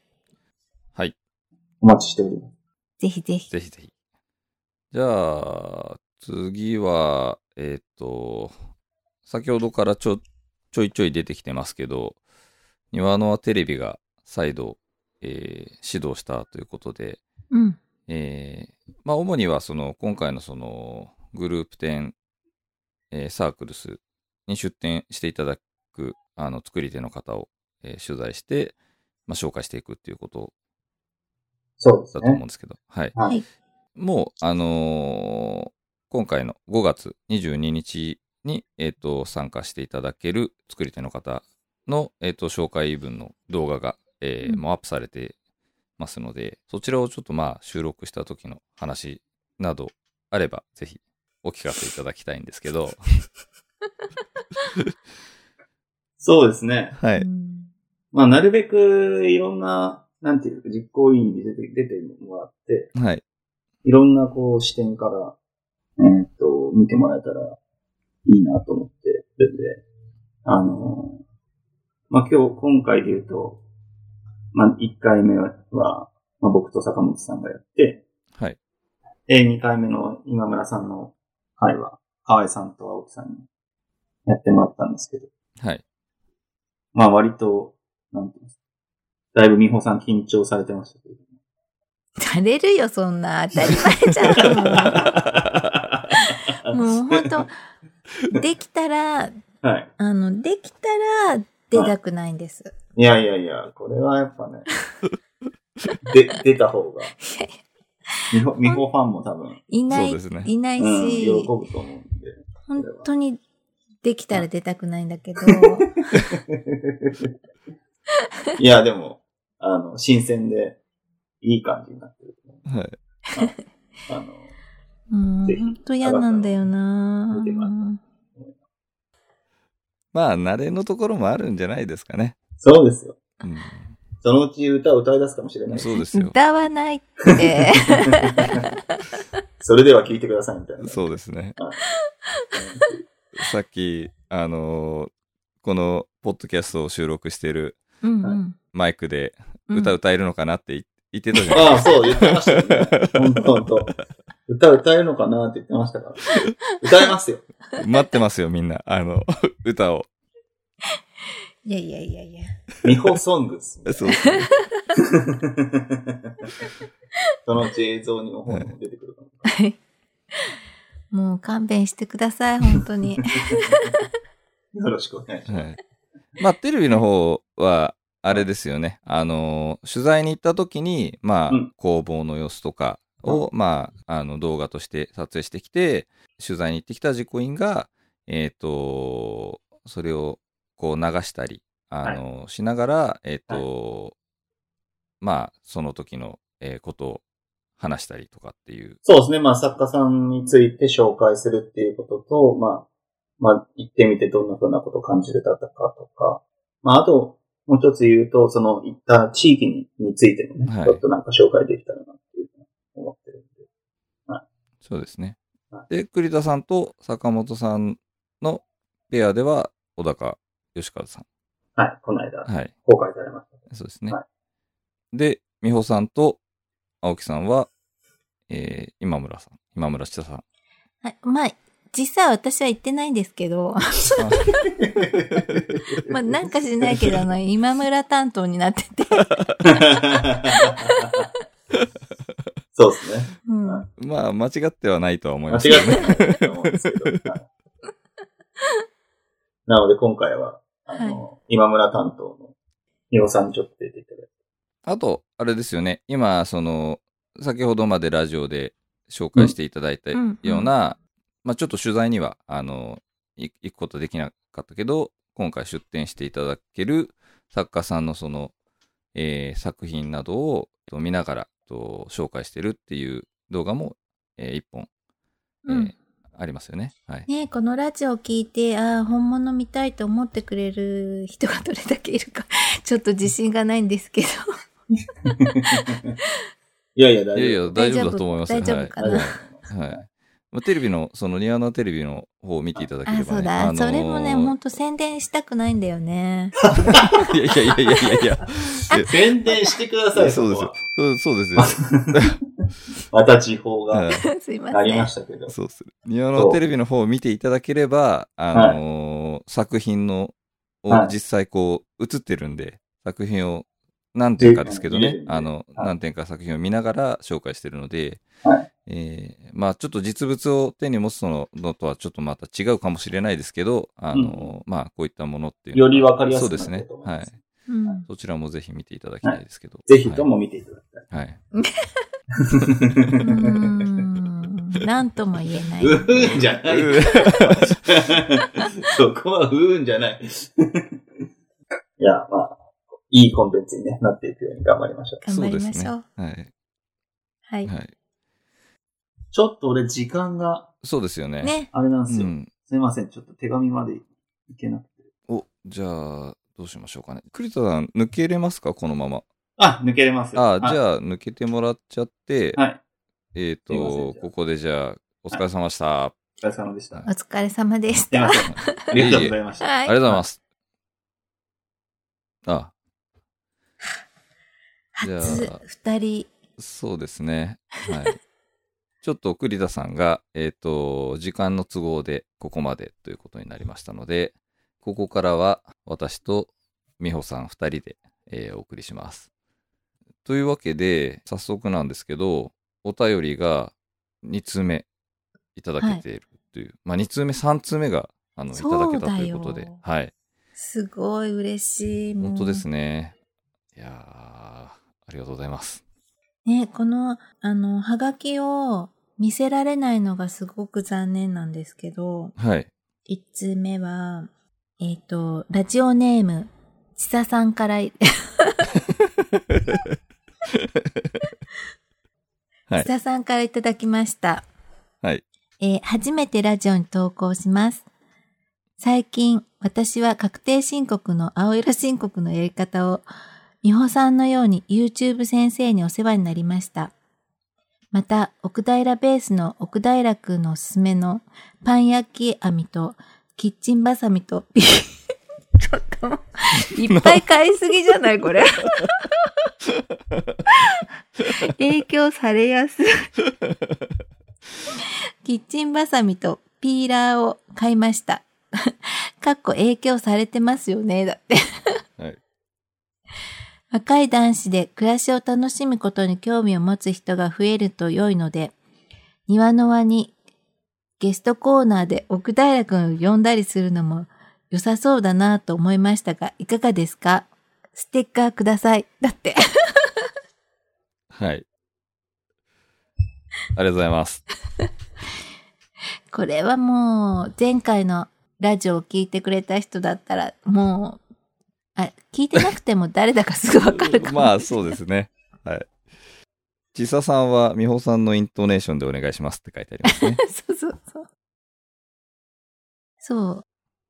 はい。お待ちしております。ぜひぜひ。ぜひぜひ。じゃあ、次は、えっ、と、先ほどからちょ、ちょいちょい出てきてますけど、庭の輪テレビが再度、えー指導したということで、うん。えーまあ、主にはその、今回のその、グループ展、えーサークルスに出展していただく、あの、作り手の方を、えー取材して、まあ、紹介していくっていうことそうですだと思うんね。ですけど、はい。ははいい。もう、あのー今回の5月22日に、えっ、と、参加していただける作り手の方の、えっ、と、紹介文の動画が、えーうんもうアップされてますので、そちらをちょっとまあ、収録した時の話などあれば、ぜひお聞かせいただきたいんですけど、そうですね。はい。うんまあ、なるべくいろんな、なんていうか、実行委員に出て、出てもらって、はい。いろんなこう視点から、えーっと、見てもらえたらいいなと思ってるんで、あのーまあ、今日、今回で言うと、まあ、1回目は、まあ、僕と坂本さんがやって、はい。で、2回目の今村さんの回は、河合さんと青木さんにやってもらったんですけど、はい。まあ割と、なんていうんですか。だいぶ美穂さん緊張されてましたけど。されるよ、そんな。当たり前じゃん。もう、もうほんと、できたら、はい。あの、できたら出たくないんです。いやいやいや、これはやっぱね、で、出た方が、美穂、美穂ファンも多分、いない、そうですねいないうん、喜し、ぶと思うんで。本当にできたら出たくないんだけど、いや、でも、あの、新鮮で、いい感じになってるはい。う。あの、うん、本当嫌なんだよなまあ、慣れのところもあるんじゃないですかね。そうですよ。うん。そのうち歌を歌い出すかもしれない。そうですよ。歌わないって。それでは聞いてくださいみたいな。そうですね。はいさっき、あのーこのポッドキャストを収録してる。マイクでうん歌歌えるのかなって言言ってたじゃないああ、そう、言ってましたよね。本当本当歌歌えるのかなって言ってましたから。歌えますよ。待ってますよ、みんな。あの、歌を。いやいやいやいや。美穂ソングス。そう。そのうち映像にも本も出てくるかも。もう勘弁してください、本当に。よろしくお願いします。はい。まあ、テレビの方は、あれですよね。あのー取材に行った時に、まあ、うん工房の様子とかを、まあ、あの、動画として撮影してきて、取材に行ってきた実行委員が、えっ、と、それをこう流したり、あの、しながら、えっ、と、まあ、その時の、えーことを話したりとかっていう。そうですね。まあ、作家さんについて紹介するっていうことと、まあ、まあ、行ってみてどんなふうなことを感じてたかとか、まあ、あと、もう一つ言うと、その、行った地域にについてもね、はいちょっとなんか紹介できたらなっていうふうに思ってるんで。そうですねは。で、栗田さんと坂本さんのペアでは、小高義和さん。はい、この間、はい。公開されました。そうですね。はで、美穂さんと青木さんは、えー、今村さん。今村千田さん。はい、まあ、実際私は行ってないんですけど、まあなんかしないけど、あの、今村担当になってて、そうですね。うん。はまあ、間違ってはないとは思い間ます違ってないと思うんですけど。はい なので今回は、あの、今村担当のさんにちょっと出ていただいて。あと、あれですよね。今、その、先ほどまでラジオで紹介していただいたようんうな、まあちょっと取材には、あの、い行くことできなかったけど、今回出展していただける作家さんのその、えー作品などをと見ながらと紹介してるっていう動画も、えー一本、えーうんありますよね。はい。ねこのラジオを聞いて、ああ、本物見たいと思ってくれる人がどれだけいるか、ちょっと自信がないんですけど。いやいや、大丈夫。いやいや、大丈夫だと思いますよ大丈夫かな大丈はい。まあ、テレビの、そのニアナテレビの方を見ていただければ、あ、ね。そうだ。のーそれもね、ほんと宣伝したくないんだよね。いやいやいやいやいやいや。宣伝してください、そうですこよ。そうそうですよ。はまた地方がはい すいません。ありましたけど。そうっす。ニアのテレビの方を見ていただければ、あのー作品の、をはい実際こう、映ってるんで、作品を何点かですけどねあの、はい何点か作品を見ながら紹介してるので、はいえーまあちょっと実物を手に持つののとはちょっとまた違うかもしれないですけど、あのーまあこういったものっていうのはよりわかりやすくなってそうですねると。思いますはい。うん。そちらもぜひ見ていただきたいですけど。ぜひとも見ていただきたい。なんとも言えない。うーんじゃない。そこはうーんじゃない。いや、まあ、いいコンテンツに、ね、なっていくように頑張りましょう。頑張りましょう。そうですねはい。はい。はい。ちょっと俺時間がそうですよね。ね。あれなんですよ。うん。すいません、ちょっと手紙までいけなくて。お、じゃあ、どうしましょうかね。栗田さん、抜けれますか？このまま。あ、抜けれます。あじあ。ゃあ、抜けてもらっちゃって、はい。えっ、すいませんと、ここでじゃあ、お疲れ様でした。お疲れ様でした。お疲れ様でしすいまた。せん。ありがとうございました。はい。ありがとうございます。あ、じゃあ初、二人。そうですね。はい。ちょっと栗田さんが、えっ、と、時間の都合でここまでということになりましたので、ここからは私と美穂さん二人で、えーお送りします。というわけで、早速なんですけど、お便りが2通目いただけているという、まあ2通目、3通目が、あの、いただけたということではい。すごい嬉しい。本当ですね。いやー、ありがとうございます。ね、この、あの、はがきを見せられないのがすごく残念なんですけど、はい。一通目は、えっ、と、ラジオネーム、ちささんから い、はいちささんからいただきました。はい。えー初めてラジオに投稿します。最近、私は確定申告の青色申告のやり方を、美穂さんのように YouTube 先生にお世話になりました。また、奥平ベースの奥平くんのおすすめのパン焼き網とキッチンバサミとビ ちょっといっぱい買いすぎじゃないこれ。影響されやすい。キッチンバサミとピーラーを買いました。かっこ影響されてますよね。だって。はい。若い男子で暮らしを楽しむことに興味を持つ人が増えると良いので、庭の輪にゲストコーナーで奥平くんを呼んだりするのも良さそうだなと思いましたが、いかがですか？ステッカーください。だって。はい。ありがとうございます。これはもう、前回のラジオを聞いてくれた人だったら、もう、あ、聞いてなくても誰だかすぐわかるかも。まあ、そうですね。はい。ちささんは、美穂さんのイントネーションでお願いしますって書いてありますね。そうそうそう。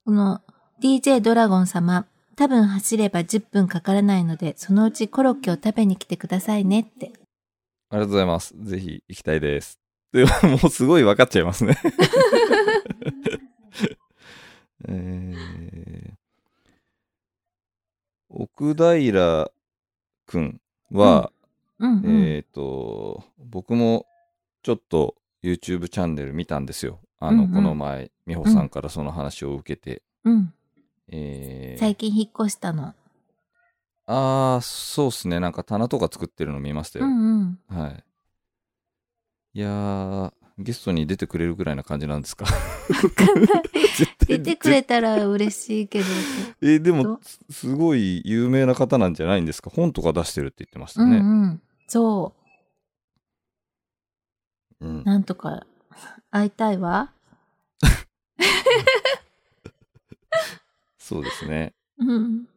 この DJ ドラゴン様、多分走れば10分かからないので、そのうちコロッケを食べに来てくださいねって。ありがとうございます。ぜひ行きたいです。で もうすごい分かっちゃいますね。えー、奥平くんは、うんうん。えっ、と、僕もちょっと YouTube チャンネル見たんですよ。あの、うんうんこの前、美穂さんからその話を受けて。うん。えー最近引っ越したの。ああ、そうっすね。なんか棚とか作ってるの見ましたうよ。んうん。はい。いやー、ゲストに出てくれるぐらいな感じなんですか？出てくれたら嬉しいけど。え、でもど、すすごい有名な方なんじゃないんですか？本とか出してるって言ってましたうんね。うん。そうんう。なんとか、会いたいわ。そうですね。うん。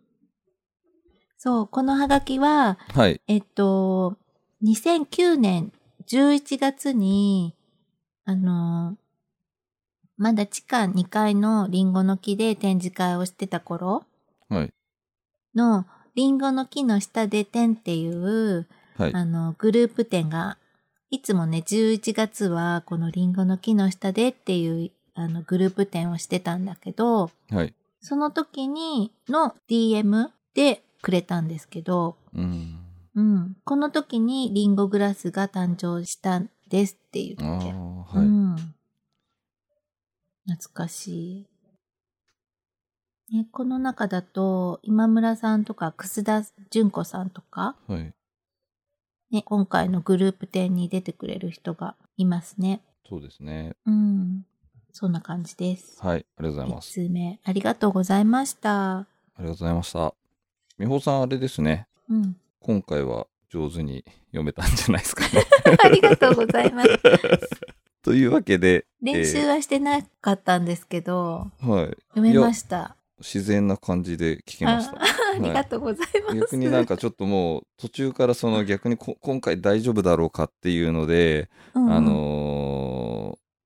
そう、このハガキは、はい。えっと、2009年11月に、あの、まだ地下2階のリンゴの木で展示会をしてた頃はい。の、リンゴの木の下で展っていう、はい。あの、グループ展が、いつもね、11月はこのリンゴの木の下でっていう、あの、グループ展をしてたんだけど、はい。その時に、の DM でくれたんですけど、うん。うん。この時にリンゴグラスが誕生したんですって言ああ、って。はい。うん。懐かしい。ね、この中だと、今村さんとか、楠田純子さんとか、はい。ね、今回のグループ展に出てくれる人がいますね。そうですね。うん。そんな感じです。はい。ありがとうござい一ます。通目、ありがとうございました。ありがとうございました。美穂さん、あれですね。うん。今回は上手に読めたんじゃないですかね。ありがとうございます。というわけで、練習はしてなかったんですけど、はい。読めました。自然な感じで聞けました。あありがとうございます。逆になんかちょっともう途中からその逆にこ今回大丈夫だろうかっていうので、うんうんあのー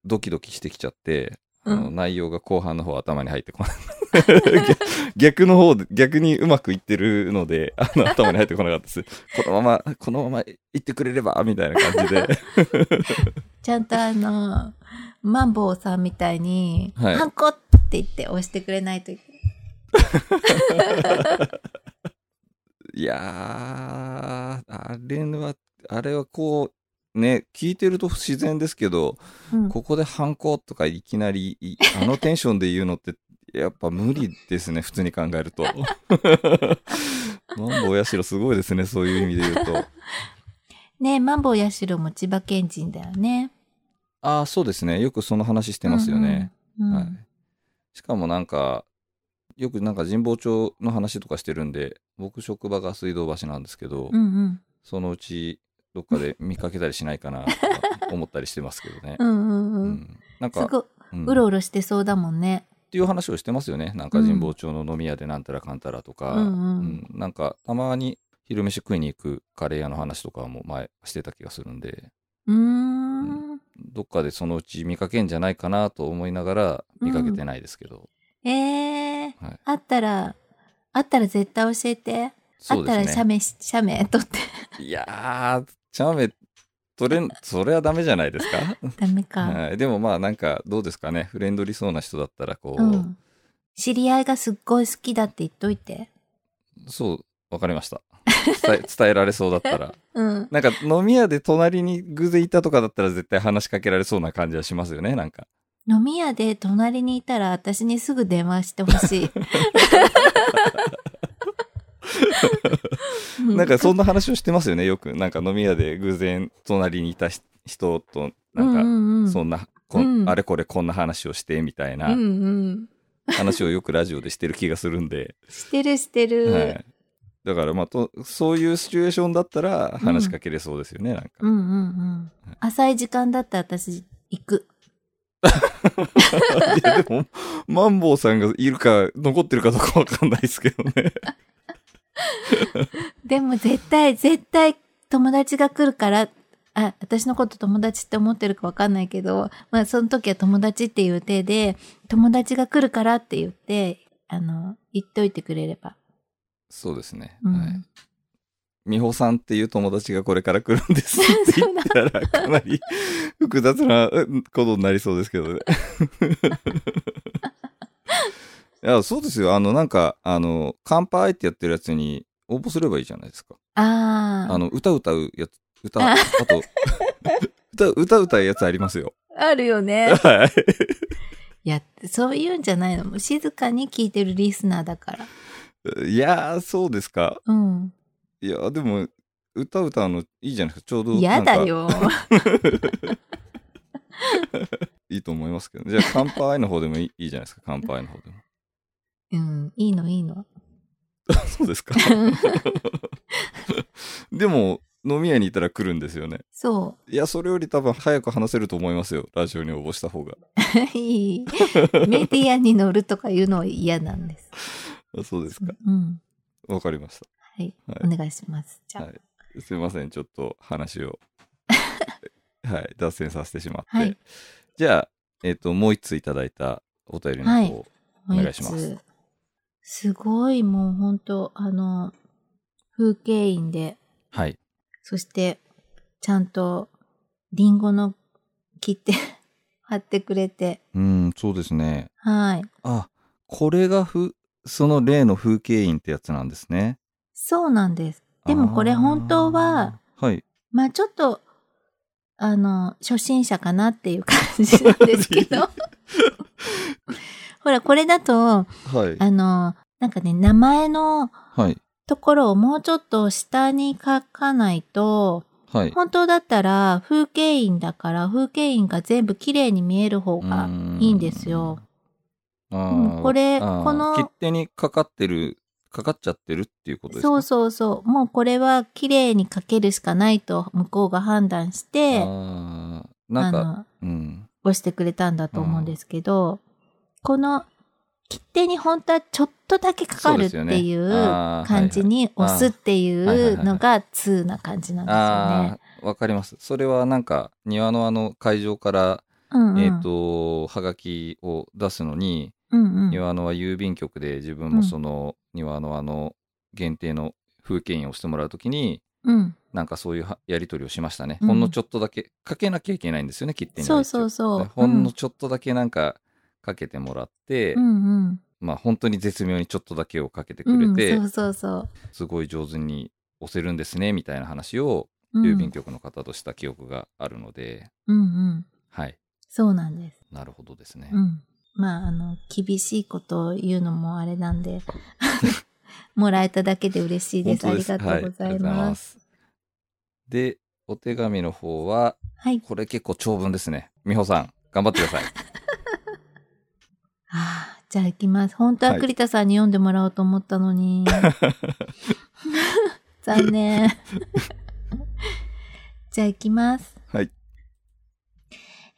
ドキドキしてきちゃって、あのうん内容が後半の方頭に入ってこない。逆 逆の方で、逆にうまくいってるので、あの頭に入ってこなかったです。このまま、このまま行ってくれれば、みたいな感じで。ちゃんとあの、マンボウさんみたいに、はいハンコって言って押してくれないといけいやー、あれは、あれはこう、ね、聞いてると不自然ですけど、うんここでハンコとかいきなり、いあのテンションで言うのって、やっぱ無理ですね、普通に考えると。マンボウヤシロすごいですね、そういう意味で言うと。ねマンボウヤシロも千葉県人だよね。ああ、そうですね。よくその話してますよね。うんうん。はい。しかもなんか、よくなんか神保町の話とかしてるんで、僕職場が水道橋なんですけど、うんうん。そのうちどっかで見かけたりしないかなとか思ったりしてますけどね。うんうんう。うんんなんか、うんうろうろしてそうだもんね。っていう話をしてますよね。なんか神保町の飲み屋でなんたらかんたらとか、うんうんうんなんかたまに昼飯食いに行くカレー屋の話とかも前してた気がするんで、うーん。どっかでそのうち見かけんじゃないかなと思いながら見かけてないですけど、ええーはいあったら、あったら絶対教えて。あったら。写メし、写メ撮って。いやー、チャーメ取れん、それはダメじゃないですか？ダメか。はい、でもまあなんかどうですかね？フレンドリーそうな人だったらこう、うん。知り合いがすっごい好きだって言っといて。そう、わかりました。伝え 伝えられそうだったら。うん。なんか飲み屋で隣に偶然いたとかだったら絶対話しかけられそうな感じはしますよね、なんか。飲み屋で隣にいたら私にすぐ電話してほしい。う なんかそんな話をしてますよね、よく。なんか飲み屋で偶然隣にいたし人と、なんか、うんうんうん、そんな、こんうんあれこれこんな話をしてみたいなうんうん。話をよくラジオでしてる気がするんで。してるしてる。はい。だからまあと、そういうシチュエーションだったら話しかけれそうですよね、なんか。うんうんうん。浅い時間だったら私行く。いや、でも、マンボウさんがいるか、残ってるかどうかわかんないですけどね。でも絶対、絶対友達が来るから、あ、私のこと友達って思ってるかわかんないけど、まあその時は友達っていう体で、友達が来るからって言って、あの、言っといてくれれば。そうですね。うんはい。美穂さんっていう友達がこれから来るんですって 言ったら、かなり 複雑なうんことになりそうですけどね。いや、そうですよ。あの、なんか、あの、乾杯ってやってるやつに応募すればいいじゃないですか。ああの、歌歌うやつ、歌、ああと、歌、歌歌うやつありますよ。あ。あるよね。はい。いや、そういうんじゃないの。静かに聞いてるリスナーだから。いやー、そうですか。うん。いや、でも、歌歌うのいいじゃないですか。ちょうど。嫌だ。よ。いいと思いますけど。じゃあ、乾杯の方でもいいいいじゃないですか。乾杯の方でも。うん。いいの、いいの。そうですか。でも、飲み屋にいたら来るんですよね。そいや、それより多分早く話せると思いますよ。ラジオに応募した方が。う。いい。メディアに乗るとか言うの嫌なんです。あそうですか。うん。わかりましはい。はいお願いします。じゃあ。はいた。すいません。ちょっと話を、はい、脱線させてしまって。はいじゃあ、えっ、と、もう一ついただいたお便りの方、はいお願いしますすごいもう本当あの、風景印で、はい。そして、ちゃんと、リンゴの切って 貼ってくれて、うん、そうですね。はい。あ、これがふ、その例の風景印ってやつなんですね。そうなんです。でもこれ本当は、はい。まあちょっと、あの、初心者かなっていう感じなんですけど。ほら、これだと、はい。あの、なんかね、名前のはい。ところをもうちょっと下に書かないと、はい。本当だったら風景印だから風景印が全部綺麗に見える方がいいんですよ。あこれこの切手にかかってる、かかっちゃってるっていうことですか？そうそうそう。もうこれは綺麗に書けるしかないと向こうが判断して、あーなんか、の、うん。押してくれたんだと思うんですけど、この切手に本当はちょっとだけかかるっていう感じに押すっていうのが2な感じなんですよあね。あ、わかります。それはなんか、庭のあの会場から、うんうん。えっ、と、はがきを出すのに、うんうん、庭のは郵便局で自分もその庭のあの限定の風景印をしてもらうときに、うん。なんかそういうはやり取りをしましたね。うんほんのちょっとだけ、かけなきゃいけないんですよね、切手にはそうそうそう。ほんのちょっとだけなんかかけてもらって、うんうん。まあ本当に絶妙にちょっとだけをかけてうん、くれて、そうそうそう。すごい上手に押せるんですね、みたいな話をうん郵便局の方とした記憶があるので、うんうん。はい。そうなんです。なるほどですね。うん。まあ、あの、厳しいことを言うのもあれなんで、もらえただけで嬉しいです。ありがとうございま。ますす。で、お手紙の方は、はい。これ結構長文ですね。美穂さん、頑張ってください。ああ、じゃあ行きます。本当ははい栗田さんに読んでもらおうと思ったのに。残念。じゃあ行きます。はい。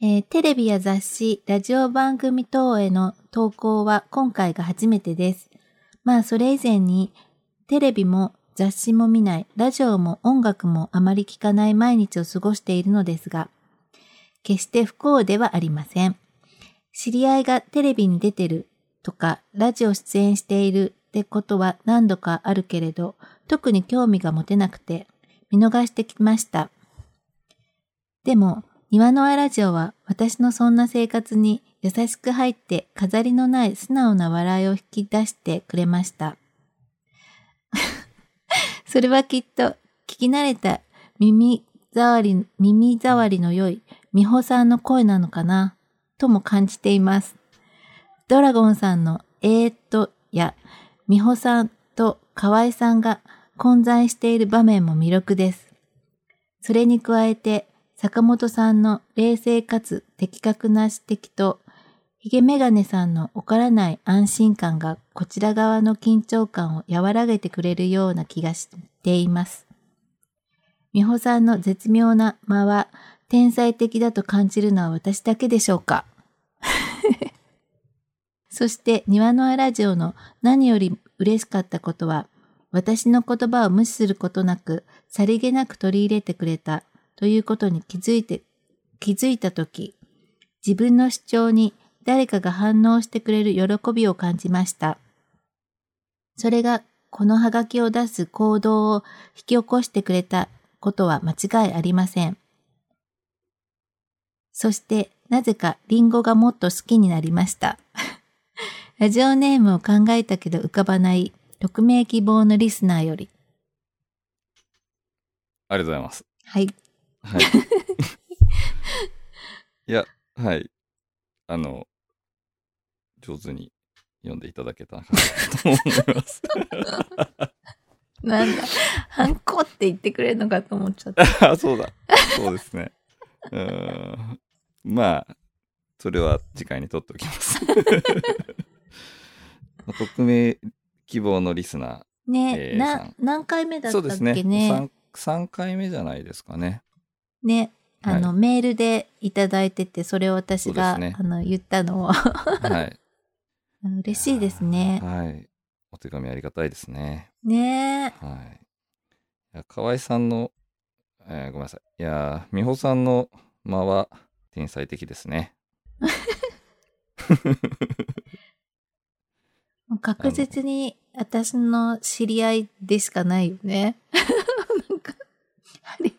えーテレビや雑誌、ラジオ番組等への投稿は今回が初めてです。まあそれ以前にテレビも雑誌も見ない、ラジオも音楽もあまり聞かない毎日を過ごしているのですが、決して不幸ではありません。知り合いがテレビに出てるとか、ラジオ出演しているってことは何度かあるけれど、特に興味が持てなくて、見逃してきました。でも、庭のあラジオは私のそんな生活に優しく入って飾りのない素直な笑いを引き出してくれました。それはきっと聞き慣れた耳障り、耳障りの良い美穂さんの声なのかなとも感じています。ドラゴンさんのえーっとや美穂さんと河合さんが混在している場面も魅力です。それに加えて坂本さんの冷静かつ的確な指摘とヒゲメガネさんのおからない安心感がこちら側の緊張感を和らげてくれるような気がしています。美穂さんの絶妙な間は天才的だと感じるのは私だけでしょうか？そして庭のあラジオの何より嬉しかったことは私の言葉を無視することなくさりげなく取り入れてくれたということに気づいて、気づいたとき自分の主張に誰かが反応してくれる喜びを感じました。それがこのハガキを出す行動を引き起こしてくれたことは間違いありません。そして、なぜかリンゴがもっと好きになりました。ラジオネームを考えたけど浮かばない匿名希望のリスナーより。ありがとうございます。はい。はい。いや、はい。あの、上手に読んでいただけたかなと思います。なんだ、ハンコって言ってくれるのかと思っちゃった。あ、そうだ。そうですね。うーん。まあ、それは次回に取っておきます。匿名希望のリスナね、えなん何回目だー。ったっそうですね。けね。3, 3回目じゃないですかね。ね、あの、はメールでいただいてて、それを私が、ねあの、言ったのをはい。嬉しいですね。はい。お手紙ありがたいですね。ねはい。いや河合さんの、えーごめんなさい。いやー、美穂さんの間は天才的ですね。確実に私の知り合いでしかないよね。なんか、あれ い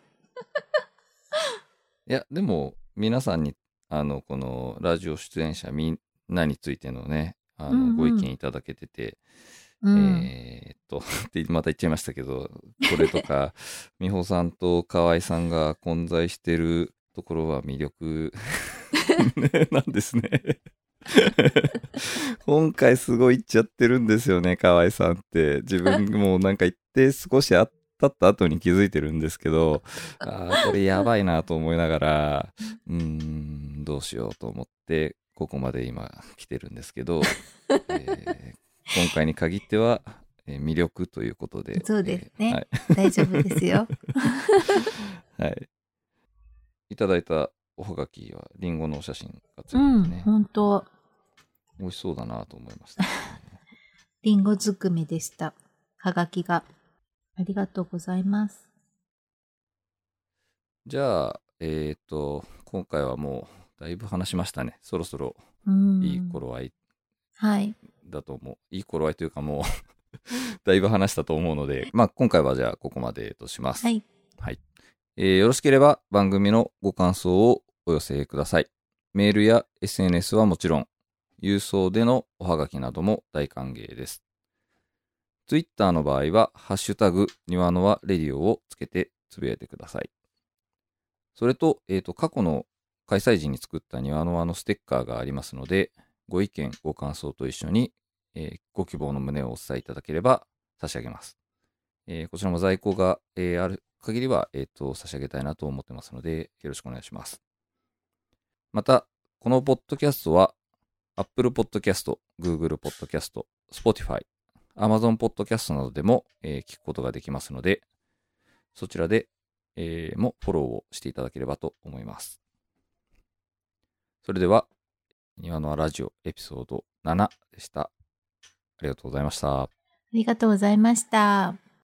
や、でも、皆さんに、あの、このラジオ出演者みんなについてのね、あの、うんうんご意見いただけてて、うん。えーっと、また言っちゃいましたけど、これとか、美穂さんと河合さんが混在してるところは魅力 なんですね。今回すごい言っちゃってるんですよね、河合さんって。自分もなんか言って少しあ経った後に気づいてるんですけど、ああ、これやばいなと思いながら、うーん、どうしようと思って、ここまで今来てるんですけど、えー今回に限っては、えー魅力ということで。そうですねえー大丈夫ですよ。はい。はい。いただいたおはがきは、リンゴのお写真がついてうん、本当美味しそうだなと思いました、ね。リンゴずくめでした。はがきが。ありがとうございます。じゃあ、えっ、と、今回はもう、だいぶ話しましたね。そろそろうん。いい頃合いはい。だと思う。いい頃合いというかもう、だいぶ話したと思うので、まあ今回はじゃあここまでとします。はい。はい。えーよろしければ番組のご感想をお寄せください。メールや SNS はもちろん、郵送でのおはがきなども大歓迎です。Twitter の場合は、ハッシュタグ、庭の輪レディオをつけてつぶやいてください。それと、えっ、と、過去の開催時に作った庭の輪のステッカーがありますので、ご意見、ご感想と一緒に、えーご希望の旨をお伝えいただければ差し上げます。えーこちらも在庫が、えーある限りは、えーと差し上げたいなと思ってますので、よろしくお願いします。また、このポッドキャストは、Apple Podcast、Google Podcast、Spotify、Amazon Podcast などでも、えー聞くことができますので、そちらで、えーもフォローをしていただければと思います。それでは、庭のラジオエピソード7でした。ありがとうございました。ありがとうございました。